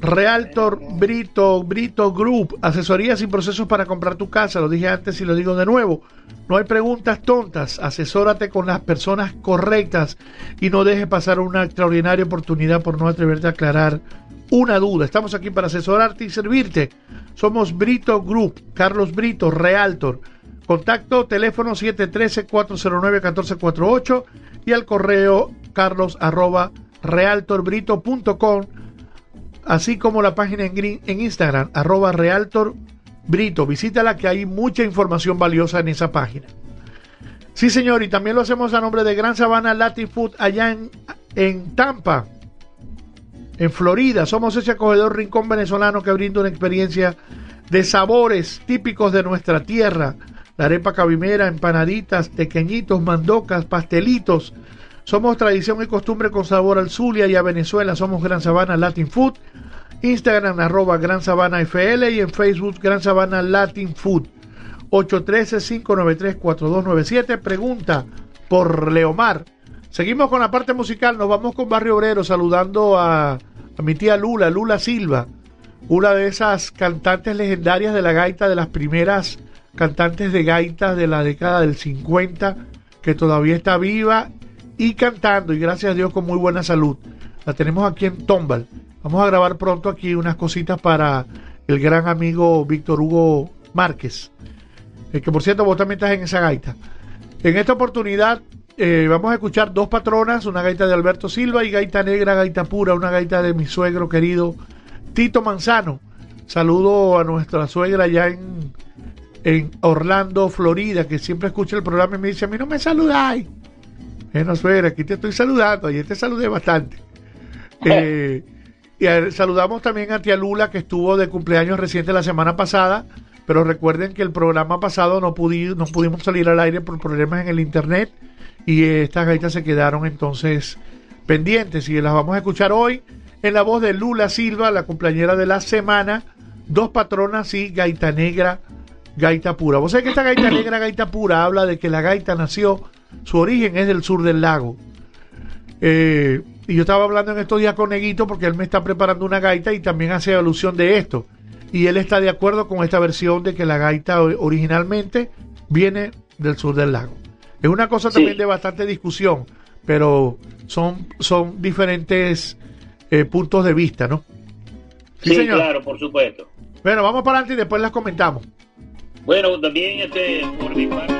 Realtor Brito, Brito Group, asesorías y procesos para comprar tu casa, lo dije antes y lo digo de nuevo. No hay preguntas tontas, asesórate con las personas correctas y no dejes pasar una extraordinaria oportunidad por no atreverte a aclarar una duda. Estamos aquí para asesorarte y servirte. Somos Brito Group, Carlos Brito, Realtor. Contacto teléfono 713-409-1448 y al correo carlos arroba así como la página en Instagram, arroba realtorbrito. Visítala que hay mucha información valiosa en esa página. Sí, señor, y también lo hacemos a nombre de Gran Sabana Latin Food allá en, en Tampa, en Florida. Somos ese acogedor rincón venezolano que brinda una experiencia de sabores típicos de nuestra tierra. La arepa cabimera, empanaditas, pequeñitos, mandocas, pastelitos. Somos tradición y costumbre con sabor al Zulia y a Venezuela. Somos Gran Sabana Latin Food. Instagram arroba Gran Sabana FL y en Facebook Gran Sabana Latin Food. 813-593-4297. Pregunta por Leomar. Seguimos con la parte musical. Nos vamos con Barrio Obrero saludando a, a mi tía Lula, Lula Silva. Una de esas cantantes legendarias de la gaita, de las primeras cantantes de gaita de la década del 50, que todavía está viva y cantando, y gracias a Dios con muy buena salud. La tenemos aquí en Tombal. Vamos a grabar pronto aquí unas cositas para el gran amigo Víctor Hugo Márquez. Eh, que por cierto, vos también estás en esa gaita. En esta oportunidad eh, vamos a escuchar dos patronas, una gaita de Alberto Silva y gaita negra, gaita pura, una gaita de mi suegro querido Tito Manzano. Saludo a nuestra suegra allá en, en Orlando, Florida, que siempre escucha el programa y me dice, a mí no me saludáis. Bueno, suegra, aquí te estoy saludando, ayer te saludé bastante. Eh, y a- saludamos también a tía Lula, que estuvo de cumpleaños reciente la semana pasada, pero recuerden que el programa pasado no, pudi- no pudimos salir al aire por problemas en el internet y estas gaitas se quedaron entonces pendientes y las vamos a escuchar hoy en la voz de Lula Silva, la cumpleañera de la semana, dos patronas y gaita negra, gaita pura. Vos sabés que esta gaita negra, gaita pura, habla de que la gaita nació, su origen es del sur del lago. Eh, y yo estaba hablando en estos días con Neguito porque él me está preparando una gaita y también hace alusión de esto. Y él está de acuerdo con esta versión de que la gaita originalmente viene del sur del lago. Es una cosa también de bastante discusión, pero son, son diferentes eh, puntos de vista, ¿no? Sí, claro, por supuesto. Bueno, vamos para adelante y después las comentamos. Bueno, también este, por mi parte,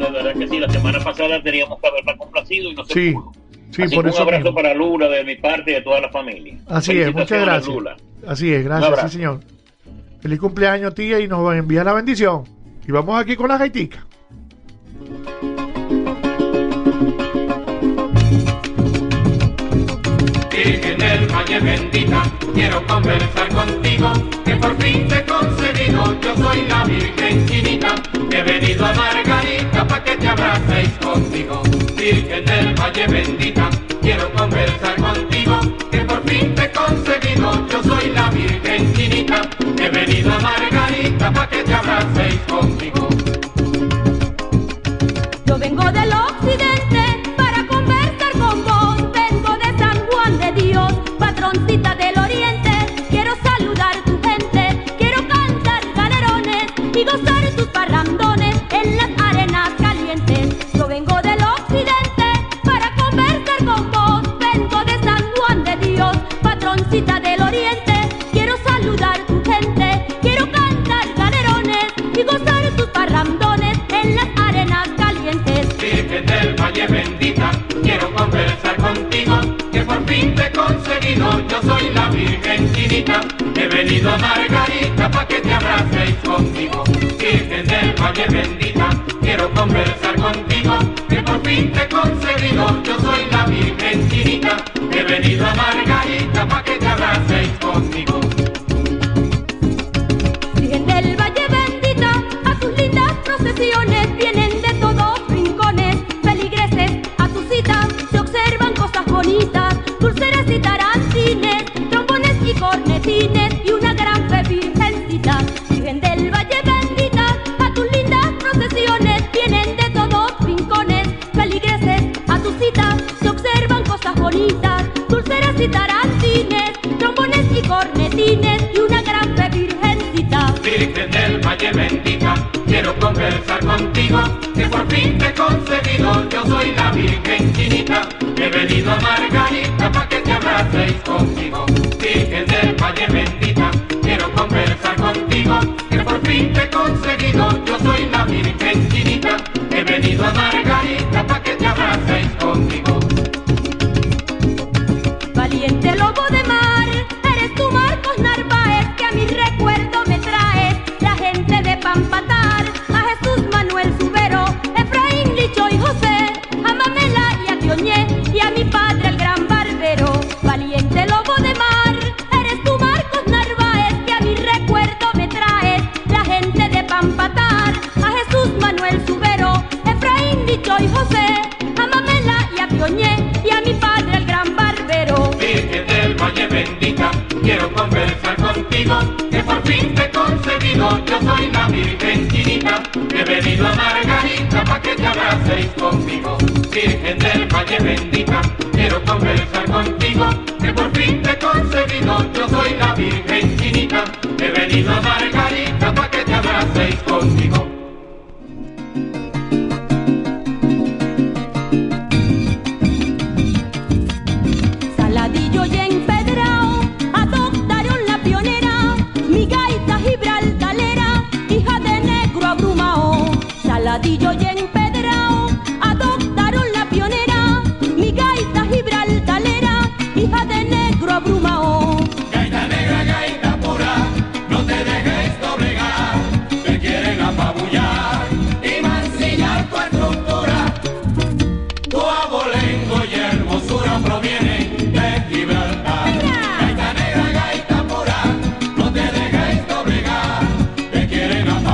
la verdad que sí, la semana pasada teníamos que haberla complacido y no se Sí, pudo. sí, Así por que eso un abrazo mismo. para Lula de mi parte y de toda la familia. Así es, muchas gracias. Lula. Así es, gracias, sí, señor. Feliz cumpleaños, tía, y nos envía la bendición. Y vamos aquí con la gaitica. Virgen del Valle bendita, quiero conversar contigo, que por fin te he concedido, yo soy la Virgen Chinita, he venido a Margarita pa' que te abracéis conmigo. Virgen del Valle bendita, quiero conversar contigo, que por fin te he concedido, yo soy la Virgen Chinita, he venido a Margarita pa' que te abracéis conmigo. Del occidente yo soy la Virgen Chinita, he venido a Margarita pa' que te abracéis conmigo. Virgen del Valle bendita, quiero conversar contigo, que por fin te he conseguido, yo soy la Virgen Chinita, he venido a Margarita pa' que contigo, que por fin te he conseguido, yo soy la Virgen Chinita, he venido a Margarita pa' que te abracéis conmigo.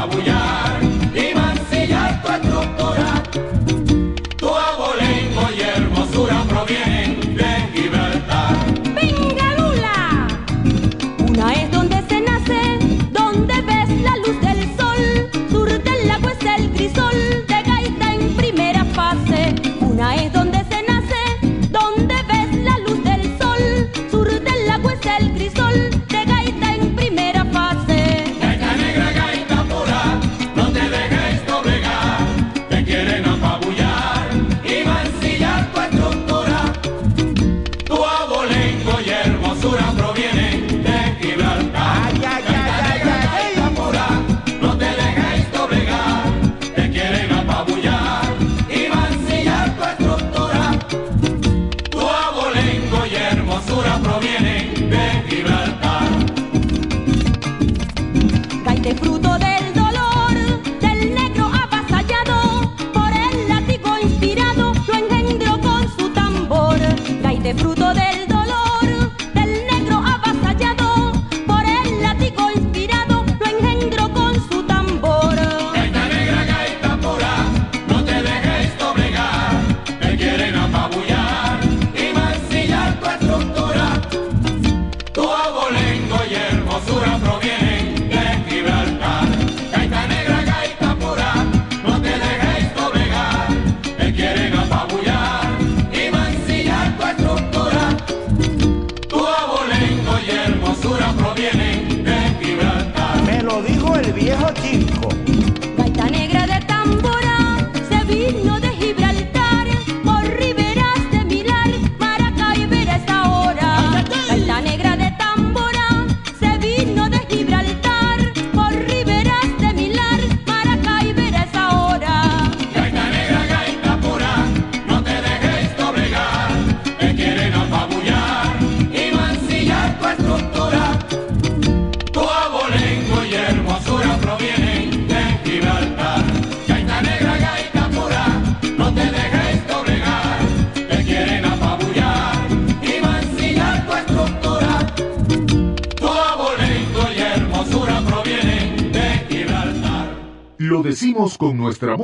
bulla.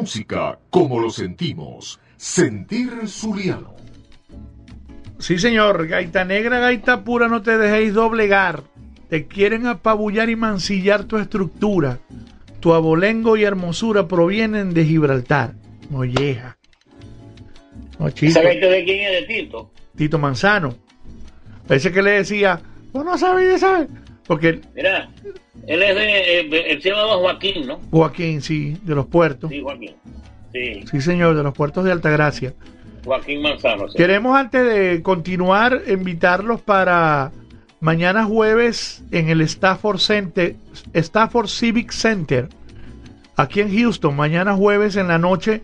música como lo sentimos. Sentir Zuliano. Sí, señor. Gaita negra, gaita pura, no te dejéis doblegar. Te quieren apabullar y mancillar tu estructura. Tu abolengo y hermosura provienen de Gibraltar. Molleja. No, ¿Esa gaita de quién es? ¿De Tito? Tito Manzano. Ese que le decía, vos no sabes, ya sabes. Porque... Mira, él es de, eh, él se llama Joaquín, ¿no? Joaquín, sí, de los puertos. Sí, Joaquín. Sí. sí señor, de los puertos de Altagracia. Joaquín Manzano. Queremos antes de continuar invitarlos para mañana jueves en el Stafford Center, Stafford Civic Center, aquí en Houston. Mañana jueves en la noche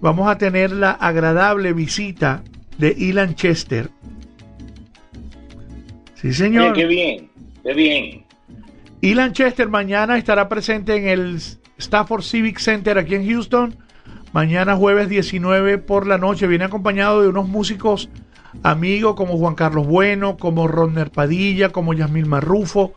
vamos a tener la agradable visita de Ilan Chester. Sí, señor. Qué bien, qué bien. Y Lanchester mañana estará presente en el Stafford Civic Center aquí en Houston. Mañana jueves 19 por la noche. Viene acompañado de unos músicos amigos como Juan Carlos Bueno, como Rodner Padilla, como Yasmil Marrufo.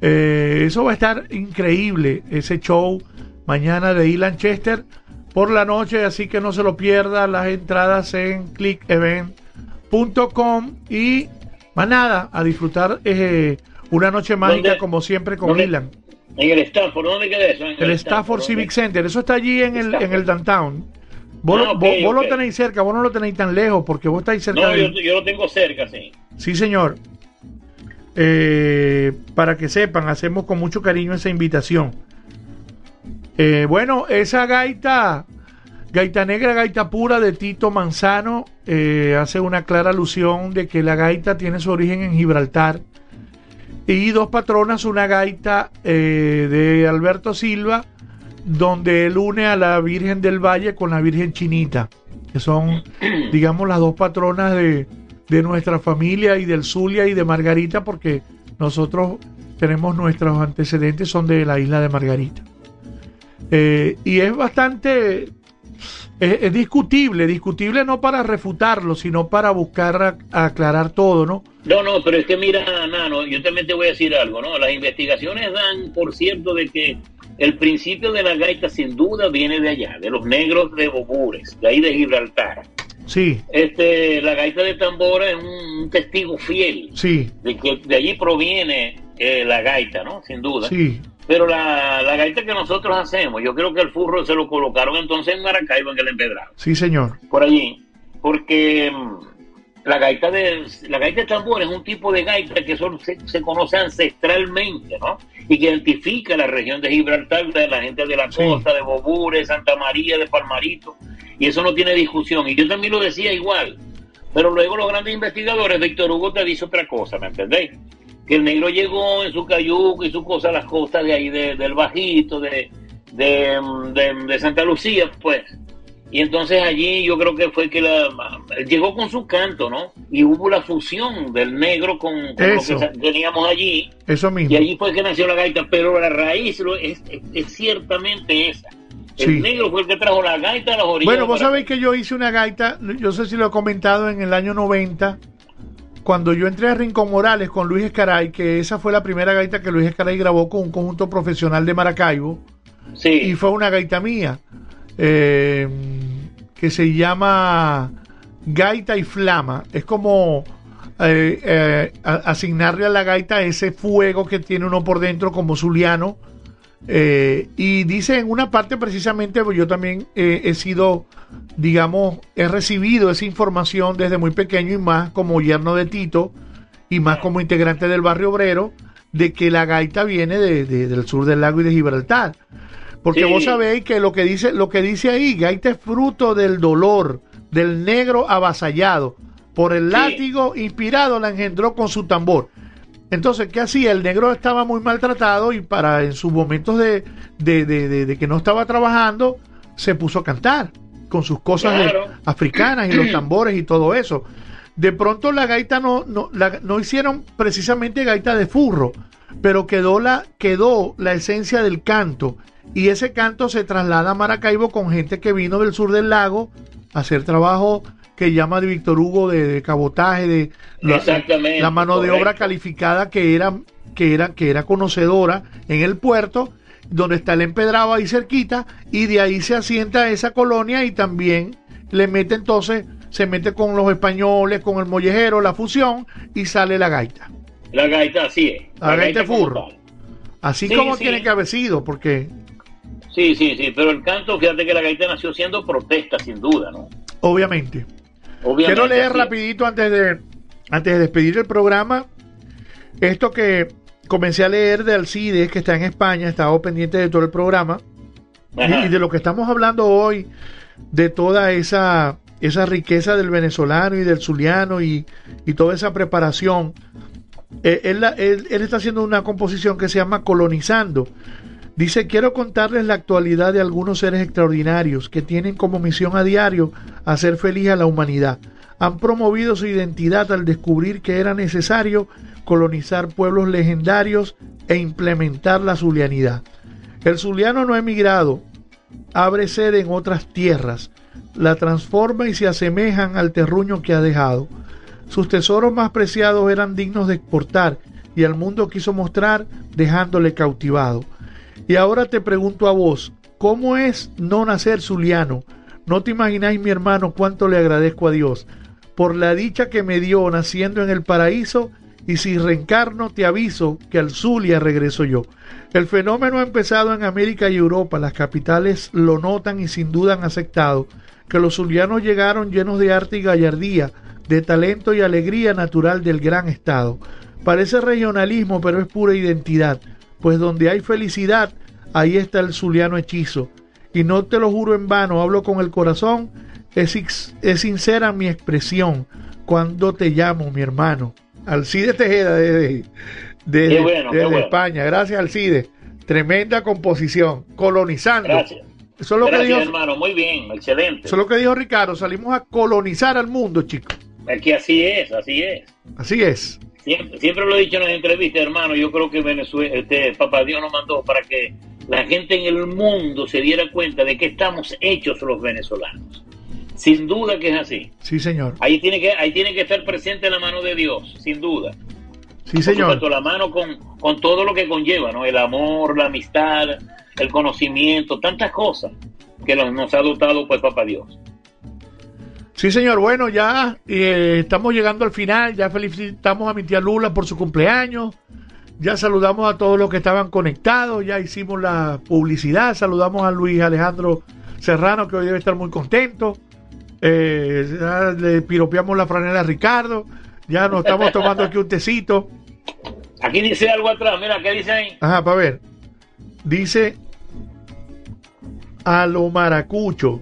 Eh, eso va a estar increíble, ese show mañana de Ilan Chester por la noche, así que no se lo pierda. Las entradas en clickevent.com y más nada, a disfrutar eh, una noche mágica ¿Dónde? como siempre con ¿Dónde? Ilan. En el Stanford, ¿dónde queda eso? En El Stafford ¿dónde? Civic Center, eso está allí en el, en el downtown. Vos, Ah, lo- vos- vos lo tenéis cerca, vos no lo tenéis tan lejos porque vos estáis cerca No, de... yo, yo lo tengo cerca, sí. Sí, señor. Eh, para que sepan, hacemos con mucho cariño esa invitación. Eh, bueno, esa gaita, gaita negra, gaita pura de Tito Manzano, eh, hace una clara alusión de que la gaita tiene su origen en Gibraltar. Y dos patronas, una gaita eh, de Alberto Silva, donde él une a la Virgen del Valle con la Virgen Chinita, que son, digamos, las dos patronas de, de nuestra familia y del Zulia y de Margarita, porque nosotros tenemos nuestros antecedentes, son de la isla de Margarita. Eh, y es bastante, es, es discutible, discutible no para refutarlo, sino para buscar aclarar todo, ¿no? No, no, pero es que mira, Nano, yo también te voy a decir algo, ¿no? Las investigaciones dan, por cierto, de que el principio de la gaita sin duda viene de allá, de los negros de Bobures, de ahí de Gibraltar. Sí, Este, la gaita de tambora es un, un testigo fiel sí, de que de allí proviene eh, la gaita, ¿no? Sin duda. sí, Pero la, la gaita que nosotros hacemos, yo creo que el furro se lo colocaron entonces en Maracaibo, en el empedrado sí, señor. por allí, porque mm, la gaita de la gaita de tambor es un tipo de gaita que solo se, se conoce ancestralmente, ¿no? Y que identifica la región de Gibraltar, de la gente de la Sí. costa, de Bobure, Santa María, de Palmarito, y eso no tiene discusión. Y yo también lo decía igual, pero luego los grandes investigadores, Víctor Hugo te dice otra cosa, ¿me entendéis? Que el negro llegó en su cayuco y su cosa a las costas de ahí, de- del Bajito, de, de, de- Santa Lucía, pues. Y entonces allí yo creo que fue que la, llegó con su canto, ¿no? Y hubo la fusión del negro con, con lo que Eso. teníamos allí. Eso mismo. Y allí fue que nació la gaita, pero la raíz lo- es, es- es ciertamente esa. El Sí. negro fue el que trajo la gaita a las orillas. Bueno, vos para- sabéis que yo hice una gaita, yo sé si lo he comentado en el año 90, cuando yo entré a Rincón Morales con Luis Escaray, que esa fue la primera gaita que Luis Escaray grabó con un conjunto profesional de Maracaibo, Sí. y fue una gaita mía, eh, que se llama Gaita y Flama. Es como eh, eh, asignarle a la gaita ese fuego que tiene uno por dentro como zuliano. Eh, y dice en una parte precisamente, pues yo también eh, he sido, digamos, he recibido esa información desde muy pequeño y más como yerno de Tito y más como integrante del barrio obrero, de que la gaita viene de- de- del sur del lago y de Gibraltar. Porque Sí. vos sabéis que lo que dice, lo que dice ahí, gaita es fruto del dolor, del negro avasallado. Por el látigo inspirado la engendró con su tambor. Entonces, ¿qué hacía? El negro estaba muy maltratado y para en sus momentos de, de- de- de- de que no estaba trabajando, se puso a cantar con sus cosas Claro. africanas y los tambores y todo eso. De pronto la gaita no, no, la- no hicieron precisamente gaita de furro, pero quedó la, quedó la esencia del canto. Y ese canto se traslada a Maracaibo con gente que vino del sur del lago a hacer trabajo que llama de Víctor Hugo de, de cabotaje, de la, mano de obra calificada que era, que era, que era conocedora en el puerto, donde está el empedrado ahí cerquita, y de ahí se asienta esa colonia y también le mete entonces, se mete con los españoles, con el mollejero, la fusión, y sale la gaita. La gaita así es. La gaita como furro. Así Sí, como sí. tiene que haber sido, porque Sí, sí, sí, pero el canto, fíjate que la gaita nació siendo protesta, sin duda, ¿no? obviamente. Obviamente, Quiero leer rapidito antes de, antes de despedir el programa. Esto que comencé a leer de Alcides, que está en España, he estado pendiente de todo el programa. Y, Ajá. y de lo que estamos hablando hoy, de toda esa, esa riqueza del venezolano y del zuliano y, y toda esa preparación. Eh, él- él está haciendo una composición que se llama Colonizando. Dice, quiero contarles la actualidad de algunos seres extraordinarios que tienen como misión a diario hacer feliz a la humanidad. han promovido su identidad al descubrir que era necesario colonizar pueblos legendarios e implementar la zulianidad. El zuliano no ha emigrado, abre sede en otras tierras, la transforma y se asemejan al terruño que ha dejado. Sus tesoros más preciados eran dignos de exportar y al mundo quiso mostrar dejándole cautivado. Y ahora te pregunto a vos, ¿cómo es no nacer zuliano? No te imagináis, mi hermano, cuánto le agradezco a Dios por la dicha que me dio naciendo en el paraíso y si reencarno te aviso que al Zulia regreso yo. El fenómeno ha empezado en América y Europa, las capitales lo notan y sin duda han aceptado que los zulianos llegaron llenos de arte y gallardía, de talento y alegría natural del gran estado. Parece regionalismo, pero es pura identidad, pues donde hay felicidad, ahí está el zuliano hechizo. Y no te lo juro en vano, hablo con el corazón, es, es sincera mi expresión cuando te llamo, mi hermano. Alcide Tejeda desde, desde, bueno, qué desde bueno. España. Gracias, Alcide. Tremenda composición. Colonizando. Gracias. Eso es lo que dijo, hermano. Muy bien, excelente. eso es lo que dijo Ricardo. Salimos a colonizar al mundo, chicos. Es que así es, así es. Así es. Siempre, siempre lo he dicho en las entrevistas, hermano. Yo creo que Venezuela, este, Papá Dios nos mandó para que la gente en el mundo se diera cuenta de que estamos hechos los venezolanos. Sin duda que es así. Sí, señor. Ahí tiene que, ahí tiene que estar presente la mano de Dios, sin duda. Sí, Por señor. supuesto, la mano con, con todo lo que conlleva, ¿no? El amor, la amistad, el conocimiento, tantas cosas que nos, nos ha dotado, pues, Papá Dios. Sí, señor. Bueno, ya eh, estamos llegando al final. Ya felicitamos a mi tía Lula por su cumpleaños. Ya saludamos a todos los que estaban conectados. Ya hicimos la publicidad. Saludamos a Luis Alejandro Serrano, que hoy debe estar muy contento. Eh, ya le piropeamos la franela a Ricardo. Ya nos estamos tomando aquí un tecito. Aquí dice algo atrás, mira, ¿qué dice ahí? Ajá, para ver. Dice a lo maracucho.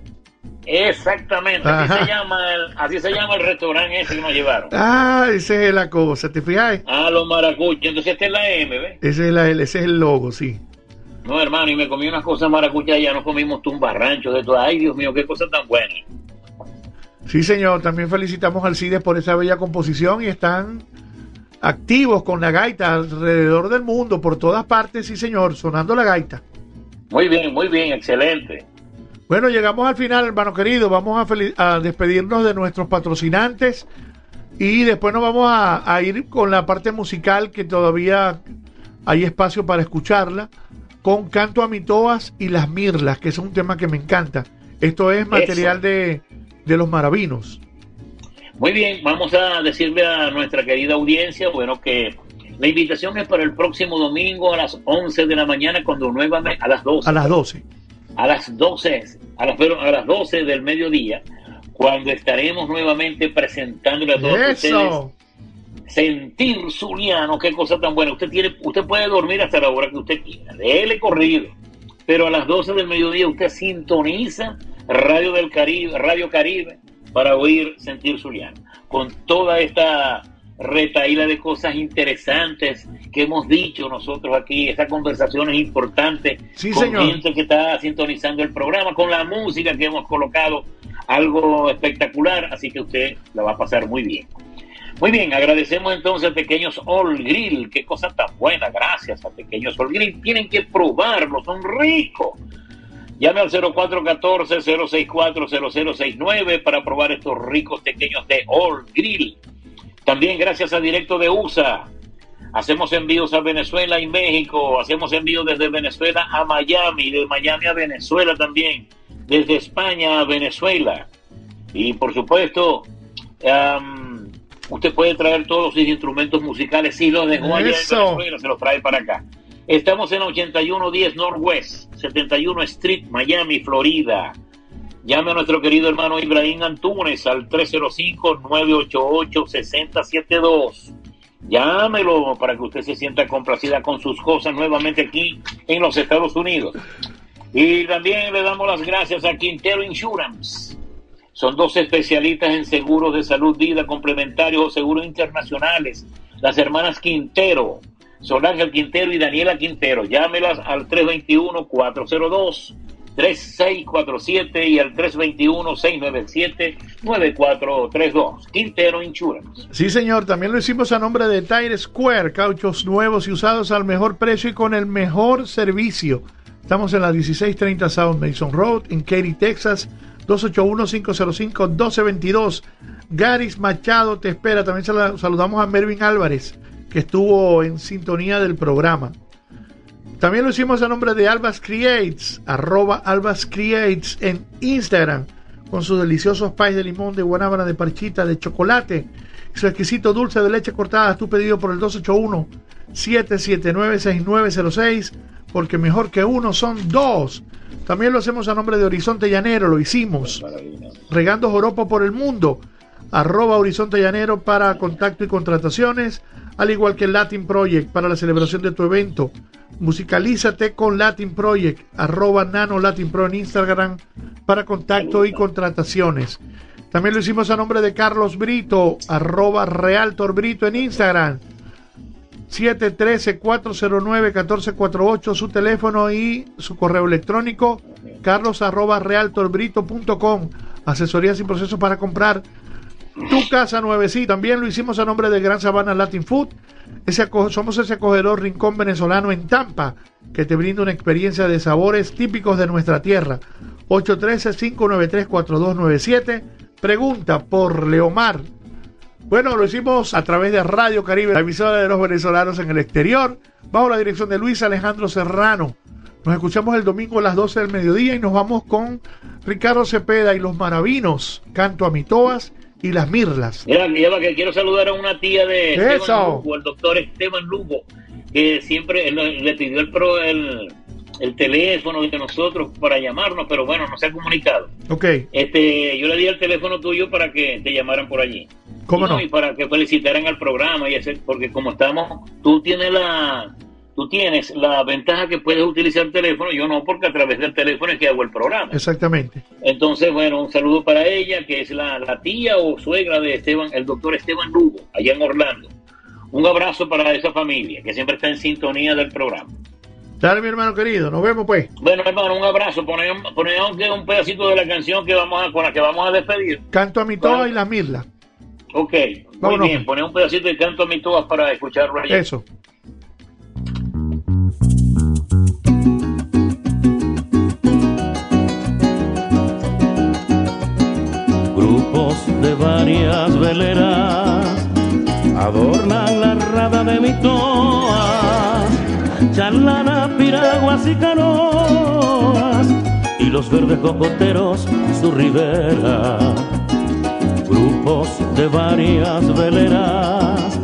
Exactamente, así se, llama el, así se llama el restaurante ese que nos llevaron. Ah, esa es la cosa. ¿Te fijas? A los maracuchos, entonces esta es la M, ¿ves? Ese es, la, ese es el logo, sí. No, hermano, y me comí unas cosas maracuchas allá, nos comimos tumbarranchos de todo. Ay, Dios mío, qué cosa tan buena. Sí, señor. También felicitamos al CIDES por esa bella composición y están activos con la gaita alrededor del mundo, por todas partes, sí, señor, sonando la gaita. Muy bien, muy bien, excelente. Bueno, llegamos al final, hermano querido. Vamos a, despedirnos de nuestros patrocinantes y después nos vamos a, a ir con la parte musical que todavía hay espacio para escucharla, con Canto a Mitoas y Las Mirlas, que es un tema que me encanta. Esto es material de, de los maravinos. Muy bien, vamos a decirle a nuestra querida audiencia, bueno, que la invitación es para el próximo domingo a las 11 de la mañana, cuando nuevamente, a las 12. A las 12. A las 12, a las, perdón, a las 12 del mediodía, cuando estaremos nuevamente presentándole a todos ustedes Eso. Sentir Zuliano, qué cosa tan buena. Usted tiene, usted puede dormir hasta la hora que usted quiera, déle corrido. Pero a las 12 del mediodía usted sintoniza Radio del Caribe, Radio Caribe, para oír Sentir Zuliano. Con toda esta retaíla de cosas interesantes que hemos dicho nosotros aquí, estas conversaciones importantes Sí, con señor. gente que está sintonizando el programa, con la música que hemos colocado, algo espectacular, así que usted la va a pasar muy bien. Muy bien, agradecemos entonces a Pequeños All Grill, qué cosa tan buena, gracias a Pequeños All Grill, tienen que probarlo, son ricos. Llame al 0414-064-0069 para probar estos ricos pequeños de All Grill. También gracias a Directo de USA. Hacemos envíos a Venezuela y México. Hacemos envíos desde Venezuela a Miami, de Miami a Venezuela también. Desde España a Venezuela. Y por supuesto, am, usted puede traer todos sus instrumentos musicales. Si los dejó allá en. Venezuela, se los trae para acá. Estamos en 8110 Northwest, 71 Street, Miami, Florida. Llame a nuestro querido hermano Ibrahim Antunes al 305-988-6072. Llámelo para que usted se sienta complacida con sus cosas nuevamente aquí en los Estados Unidos. Y también le damos las gracias a Quintero Insurance. Son dos especialistas en seguros de salud, vida complementarios o seguros internacionales. Las hermanas Quintero, Sol Ángel Quintero y Daniela Quintero. Llámelas al 321-402 3647 y el 321-697-9432. Quintero Insurance. Sí, señor, también lo hicimos a nombre de Tire Square, cauchos nuevos y usados al mejor precio y con el mejor servicio. Estamos en la 1630 South Mason Road, en Katy, Texas, 281-505-1222. Garis Machado te espera. También sal- saludamos a Mervin Álvarez, que estuvo en sintonía del programa. También lo hicimos a nombre de Albas Creates, arroba Albas Creates en Instagram, con sus deliciosos pies de limón, de guanábana, de parchita, de chocolate, su exquisito dulce de leche cortada. Tu pedido por el 281-779-6906, porque mejor que uno son dos. También lo hacemos a nombre de Horizonte Llanero, lo hicimos. Regando joropo por el mundo. Arroba Horizonte Llanero para contacto y contrataciones, al igual que Latin Project para la celebración de tu evento. Musicalízate con Latin Project, arroba Nano Latin Pro en Instagram para contacto y contrataciones. También lo hicimos a nombre de Carlos Brito, arroba Realtor Brito en Instagram. 713-409-1448, su teléfono y su correo electrónico, carlos arroba realtorbrito.com, asesorías y procesos para comprar tu casa nuevecita. También lo hicimos a nombre de Gran Sabana Latin Food. Ese somos ese acogedor rincón venezolano en Tampa que te brinda una experiencia de sabores típicos de nuestra tierra. 813-593-4297. Pregunta por Leomar. Bueno, lo hicimos a través de Radio Caribe, la emisora de los venezolanos en el exterior, bajo la dirección de Luis Alejandro Serrano. Nos escuchamos el domingo a las 12 del mediodía y nos vamos con Ricardo Cepeda y los Maravinos, Canto a Mitoas y las Mirlas. Mira, Eva, que quiero saludar a una tía de Eso. Esteban Lugo, el doctor Esteban Lugo, que siempre le pidió el, pro- el, el teléfono de nosotros para llamarnos, pero bueno, no se ha comunicado. Ok, Este, yo le di el teléfono tuyo para que te llamaran por allí. ¿Cómo Y no? Y para que felicitaran al programa y ese, porque como estamos, tú tienes la, tú tienes la ventaja que puedes utilizar el teléfono, yo no, porque a través del teléfono es que hago el programa. exactamente. Entonces, bueno, un saludo para ella, que es la, la tía o suegra de Esteban, el doctor Esteban Lugo, allá en Orlando. Un abrazo para esa familia, que siempre está en sintonía del programa. Dale, mi hermano querido, nos vemos pues. Bueno, hermano, un abrazo. Ponemos, un pedacito de la canción que vamos a, con la que vamos a despedir. Canto a Mitoas y las Mirlas. Ok, muy bien. Ponemos un pedacito de canto a mi todas para escucharlo allá. Eso. De varias veleras adornan la rada de mi toa, charlana, piraguas y canoas, y los verdes cocoteros su ribera. Grupos de varias veleras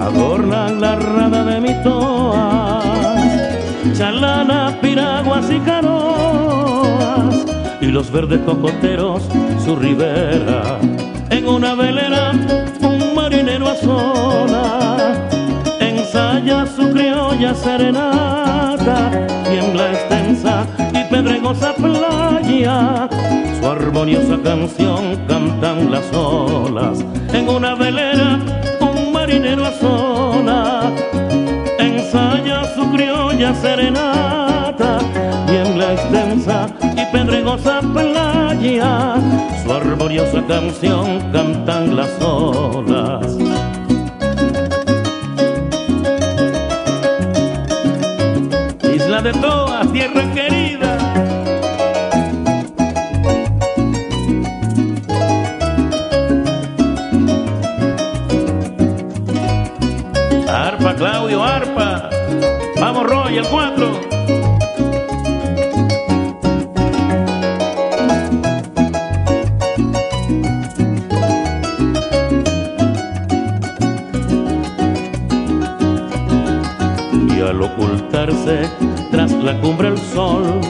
adornan la rada de mi toa, charlana, piraguas y canoas, y los verdes cocoteros su ribera. En una velera un marinero a ensaya su criolla serenata y en la extensa y pedregosa playa su armoniosa canción cantan las olas. En una velera un marinero a ensaya su criolla serenata y en la extensa su armoniosa canción cantan las olas. Isla de todas, tierra querida. La cumbre el sol,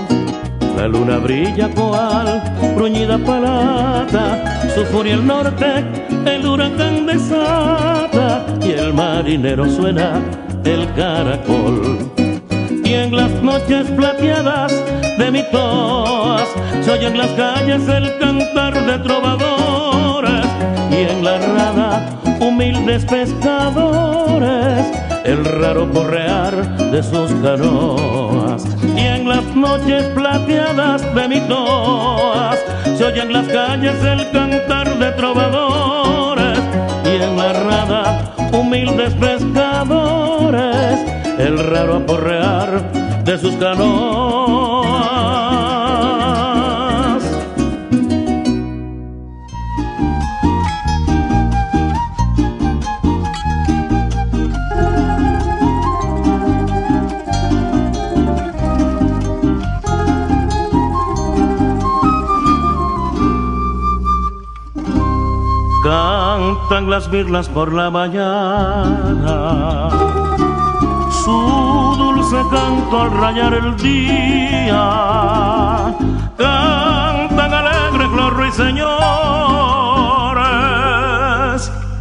la luna brilla cual bruñida palata, su furia el norte, el huracán desata, y el marinero suena el caracol. Y en las noches plateadas de mi toas se oye en las calles el cantar de trovadores y en la rada humildes pescadores el raro correar de sus canoas las noches noches plateadas de mi toas se oye en las calles el cantar de trovadores y en la rada humildes pescadores el raro aporrear de sus canoas. Las birlas por la mañana su dulce canto al rayar el día. Cantan alegres los ruiseñores.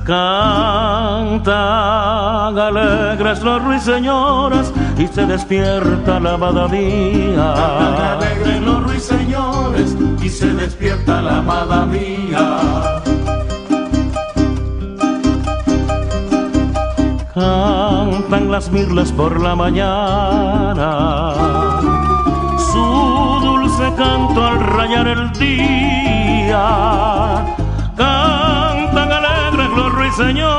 Cantan alegres los ruiseñores y se despierta la amada mía. Cantan alegres los ruiseñores y se despierta la amada mía. Cantan las mirlas por la mañana. Su dulce canto al rayar el día. Cantan alegres los ruiseñores.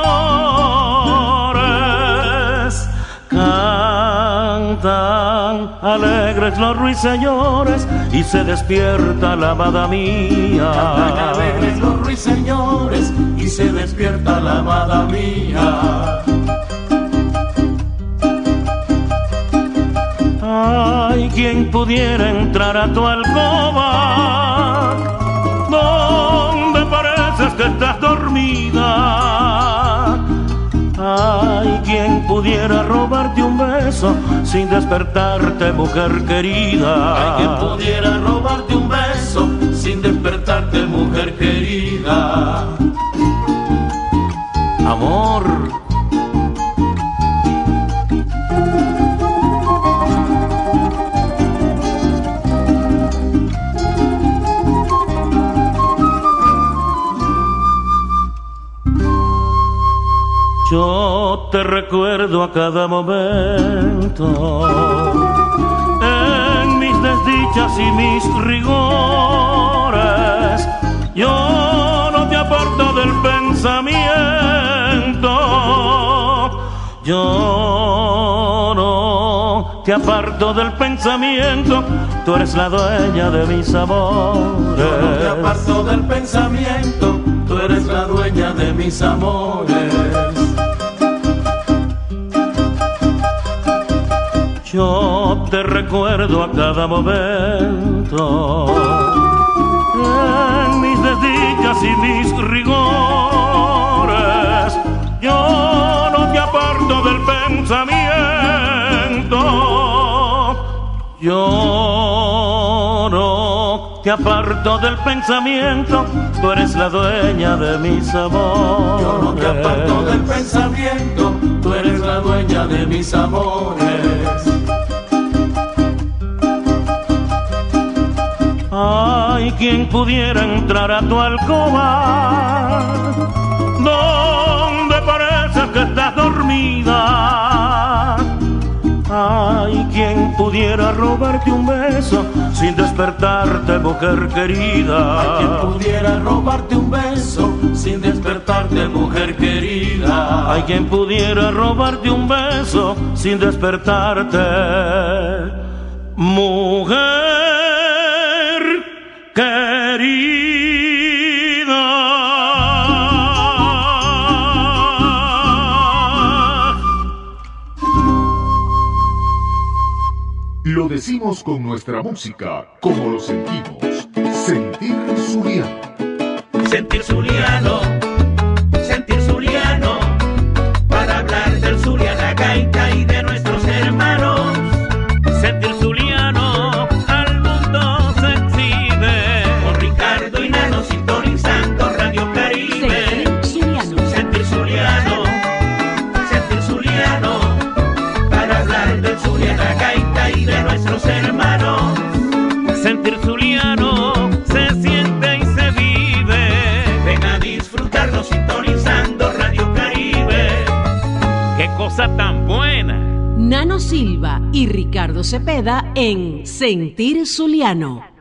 Cantan alegres los ruiseñores y se despierta la amada mía. Cantan alegres los ruiseñores y se despierta la amada mía. Quien pudiera entrar a tu alcoba, donde pareces que estás dormida. Ay, quien pudiera robarte un beso sin despertarte, mujer querida. Ay, quien pudiera robarte un beso sin despertarte, mujer querida. Amor. Yo te recuerdo a cada momento en mis desdichas y mis rigores. Yo no te aparto del pensamiento. Yo no te aparto del pensamiento. Tú eres la dueña de mis amores. Yo no te aparto del pensamiento. Tú eres la dueña de mis amores. Yo te recuerdo a cada momento en mis desdichas y mis rigores. Yo no te aparto del pensamiento. Yo no te aparto del pensamiento. Tú eres la dueña de mis amores. Yo no te aparto del pensamiento. Tú eres la dueña de mis amores. Ay, quien pudiera entrar a tu alcoba, donde pareces que estás dormida. Ay, quien pudiera robarte un beso sin despertarte, mujer querida. Ay, quien pudiera robarte un beso sin despertarte, mujer querida. Hay quien pudiera robarte un beso sin despertarte, mujer querida. Lo decimos con nuestra música, como lo sentimos. Sentir Zuliano. Sentir Zuliano, Silva y Ricardo Cepeda en Sentir Zuliano.